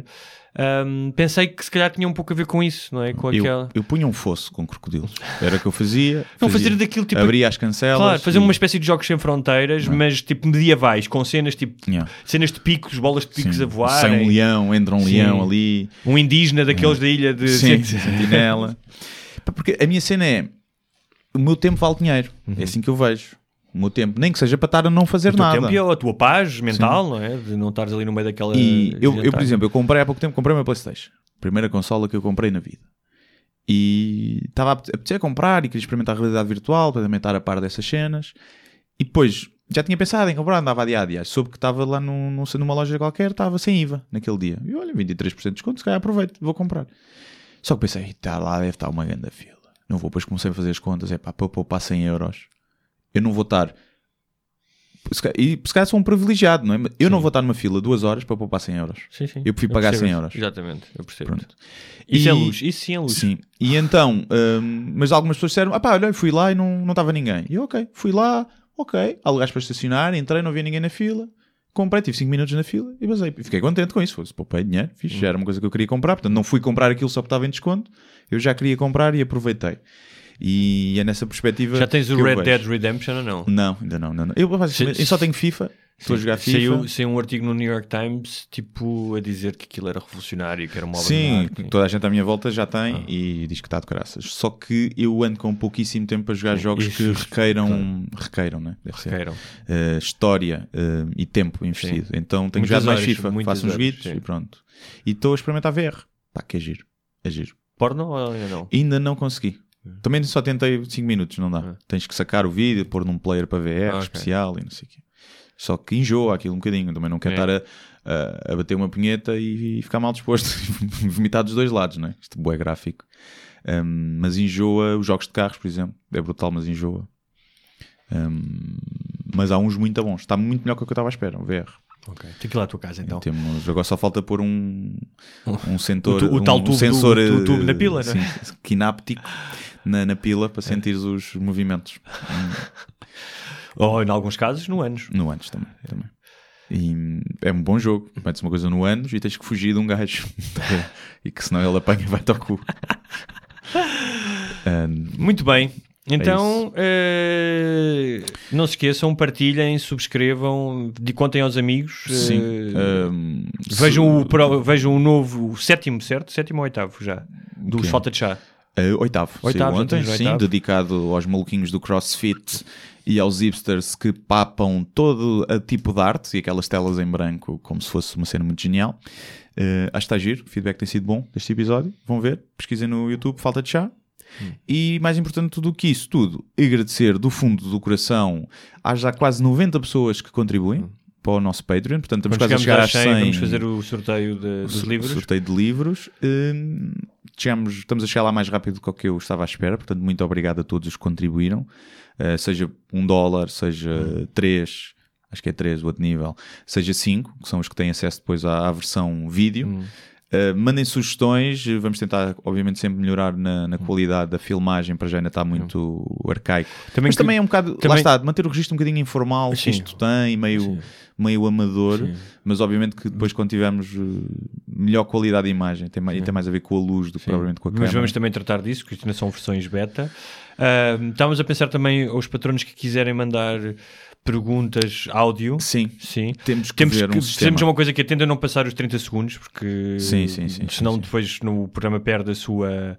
hum, pensei que se calhar tinha um pouco a ver com isso, não é? Com Eu, aquela. eu punha um fosso com crocodilos. Era o que eu fazia. Não, fazia. fazer daquilo tipo- Abria as cancelas. Claro, fazer e- uma espécie de jogos sem fronteiras, mas tipo medievais, com cenas tipo Yeah. cenas de picos, bolas de picos Sim. a voar. Sem um leão, entra um Sim. leão ali. Um indígena daqueles da ilha de. Sim, sentinela. Porque a minha cena é: o meu tempo vale dinheiro. É assim que eu vejo. O meu tempo, nem que seja para estar a não fazer. O nada. tempo e a tua paz mental, não é? De não estares ali no meio daquela. E eu, eu, por exemplo, eu comprei há pouco tempo, comprei uma Playstation. Primeira consola que eu comprei na vida. E estava a apetecer comprar e queria experimentar a realidade virtual para também estar a par dessas cenas. E depois já tinha pensado em comprar, andava a dia a dia. Soube que estava lá num, num- numa loja qualquer, estava sem IVA naquele dia. E olha, 23% de desconto, se calhar aproveito, vou comprar. Só que pensei, está lá, deve estar uma grande fila. Não vou, depois comecei a fazer as contas, é pá, para eu poupar 100 euros, eu não vou estar. E se calhar sou um privilegiado, não é? Eu não vou estar numa fila duas horas para poupar 100 euros. Sim, sim. Eu prefiro pagar percebo 100 isso. euros. Exatamente, eu percebo. Pronto. Isso E- é luz, isso sim é luz. Sim. E então, hum, mas algumas pessoas disseram: ah pá, olha, fui lá e não não estava ninguém. E eu, ok, fui lá, ok, há lugares para estacionar, entrei, não havia ninguém na fila, comprei, tive 5 minutos na fila e basei. Fiquei contente com isso. Fosse, poupei dinheiro, fiz, Hum. já era uma coisa que eu queria comprar, portanto não fui comprar aquilo só porque estava em desconto, eu já queria comprar e aproveitei. E é nessa perspectiva. Já tens o Red. Dead Redemption ou não? Não, ainda não, não, não. Eu, basicamente, eu só tenho FIFA, estou a jogar FIFA. Saiu, saiu um artigo no New York Times tipo a dizer que aquilo era revolucionário, que era uma obra Sim, toda a gente à minha volta já tem Ah. e diz que está de graças. Só que eu ando com pouquíssimo tempo para jogar jogos isso, que requeiram, requeiram, né? Deve. Requeiram. Uh, história uh, e tempo investido. Então tenho Muitas jogado mais horas, FIFA, muitas faço uns sim. e pronto. E estou a experimentar VR. Pá, que é giro. É giro. Porno ou ainda não? Ainda não consegui. Também só tentei 5 minutos, não dá. Ah. Tens que sacar o vídeo, pôr num player para VR Ah, ok. especial e não sei o quê. Só que enjoa aquilo um bocadinho. Também não quero É. estar a, a- a bater uma punheta e, ficar mal disposto. Vomitar dos dois lados, não é? Isto é gráfico. Um, mas enjoa os jogos de carros, por exemplo. É brutal, mas enjoa. Um, mas há uns muito bons. Está muito melhor que o que eu estava à espera, o VR. Ok. Ir lá à tua casa então. Temos, agora só falta pôr um, um sensor, O tu- o tal um tubo do- sensor tu- eh, tubo na pila, não é? sim, quináptico na, na pila para sentir os movimentos. Ou em alguns casos, no anos. No anos também. também. E é um bom jogo. Metes uma coisa no anos e tens que fugir de um gajo. e que senão ele apanha e vai-te ao cu. Um, Muito bem. Então, eh, não se esqueçam, partilhem, subscrevam, de contem aos amigos. sim. eh, Um, vejam, o, se- pro- vejam o novo, o sétimo, certo? Sétimo ou oitavo já? Dos quê? Falta de Chá. Uh, oitavo, Oitavo, ontem, tens o sim, oitavo. dedicado aos maluquinhos do CrossFit e aos hipsters que papam todo a tipo de arte e aquelas telas em branco como se fosse uma cena muito genial. Uh, acho que está giro, o feedback tem sido bom deste episódio. Vão ver, pesquisem no YouTube, falta de chá. Hum. E mais importante do que isso tudo, agradecer do fundo do coração às já quase 90 pessoas que contribuem para o nosso Patreon. Portanto, estamos Hum. Quando quase a chegar às chegamos 100. vamos fazer o sorteio de- dos livros. Sorteio de livros. Hum, chegamos, estamos a chegar lá mais rápido do que eu estava à espera. Portanto, muito obrigado a todos os que contribuíram. Uh, seja um dólar, seja Hum. três, acho que é três o outro nível, seja cinco, que são os que têm acesso depois à, à versão vídeo. Hum. Uh, mandem sugestões, uh, vamos tentar, obviamente, sempre melhorar na, na qualidade da filmagem, para já ainda está muito arcaico. Também Mas que- também é um bocado, lá também- está, manter o registro um bocadinho informal, que Sim. isto tem, meio, meio amador, Sim. mas obviamente que depois quando tivermos uh, melhor qualidade de imagem, tem, mais, e tem mais a ver com a luz do que provavelmente com a Mas câmera. vamos também tratar disso, que isto ainda são versões beta. Ah, estávamos a pensar também aos patronos que quiserem mandar perguntas áudio. Sim, Sim. temos que Temos ver que um temos uma coisa que atenda a não passar os 30 segundos, porque Sim, sim, sim, senão depois no programa perde a sua,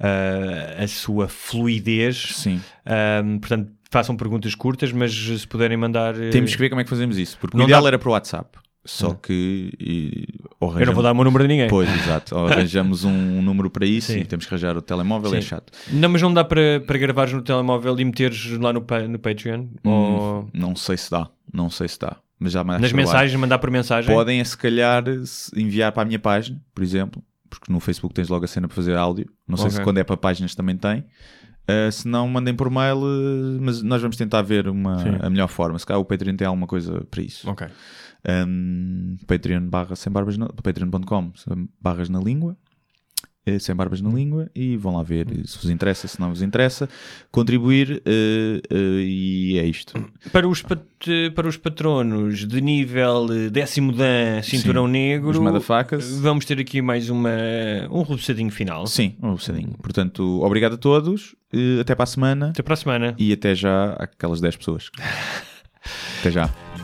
ah, a sua fluidez. Sim. Portanto, façam perguntas curtas, mas se puderem mandar. eh, Temos que ver como é que fazemos isso, porque Não o ideal dá- era para o WhatsApp. Só que e, ou Eu não vou dar o meu número a ninguém. Pois, exato. Ou arranjamos um número para isso Sim. e temos que arranjar o telemóvel, é Sim. chato. Não, mas não dá para, para gravares no telemóvel e meteres lá no, no Patreon? Ou Hum, Não sei se dá, não sei se dá. Mas já mais nas mensagens, mandar por mensagem? Podem, é, se calhar, enviar para a minha página, por exemplo, porque no Facebook tens logo a cena para fazer áudio. Não sei Ok. se quando é para páginas também tem. Uh, se não, mandem por mail, uh, mas nós vamos tentar ver uma, Sim. a melhor forma. Se calhar o Patreon tem alguma coisa para isso. Ok. Um, Patreon barra sem barbas na, patreon.com barras na língua. Eh, sem barbas na língua. E vão lá ver se vos interessa, se não vos interessa. Contribuir eh, eh, e é isto. Para os, pat- para os patronos de nível décimo dan, cinturão Sim. negro, vamos ter aqui mais uma, um rebuçadinho final. sim, um bocadinho portanto, obrigado a todos eh, até para a semana. Até para a semana. e até já aquelas 10 pessoas. Até já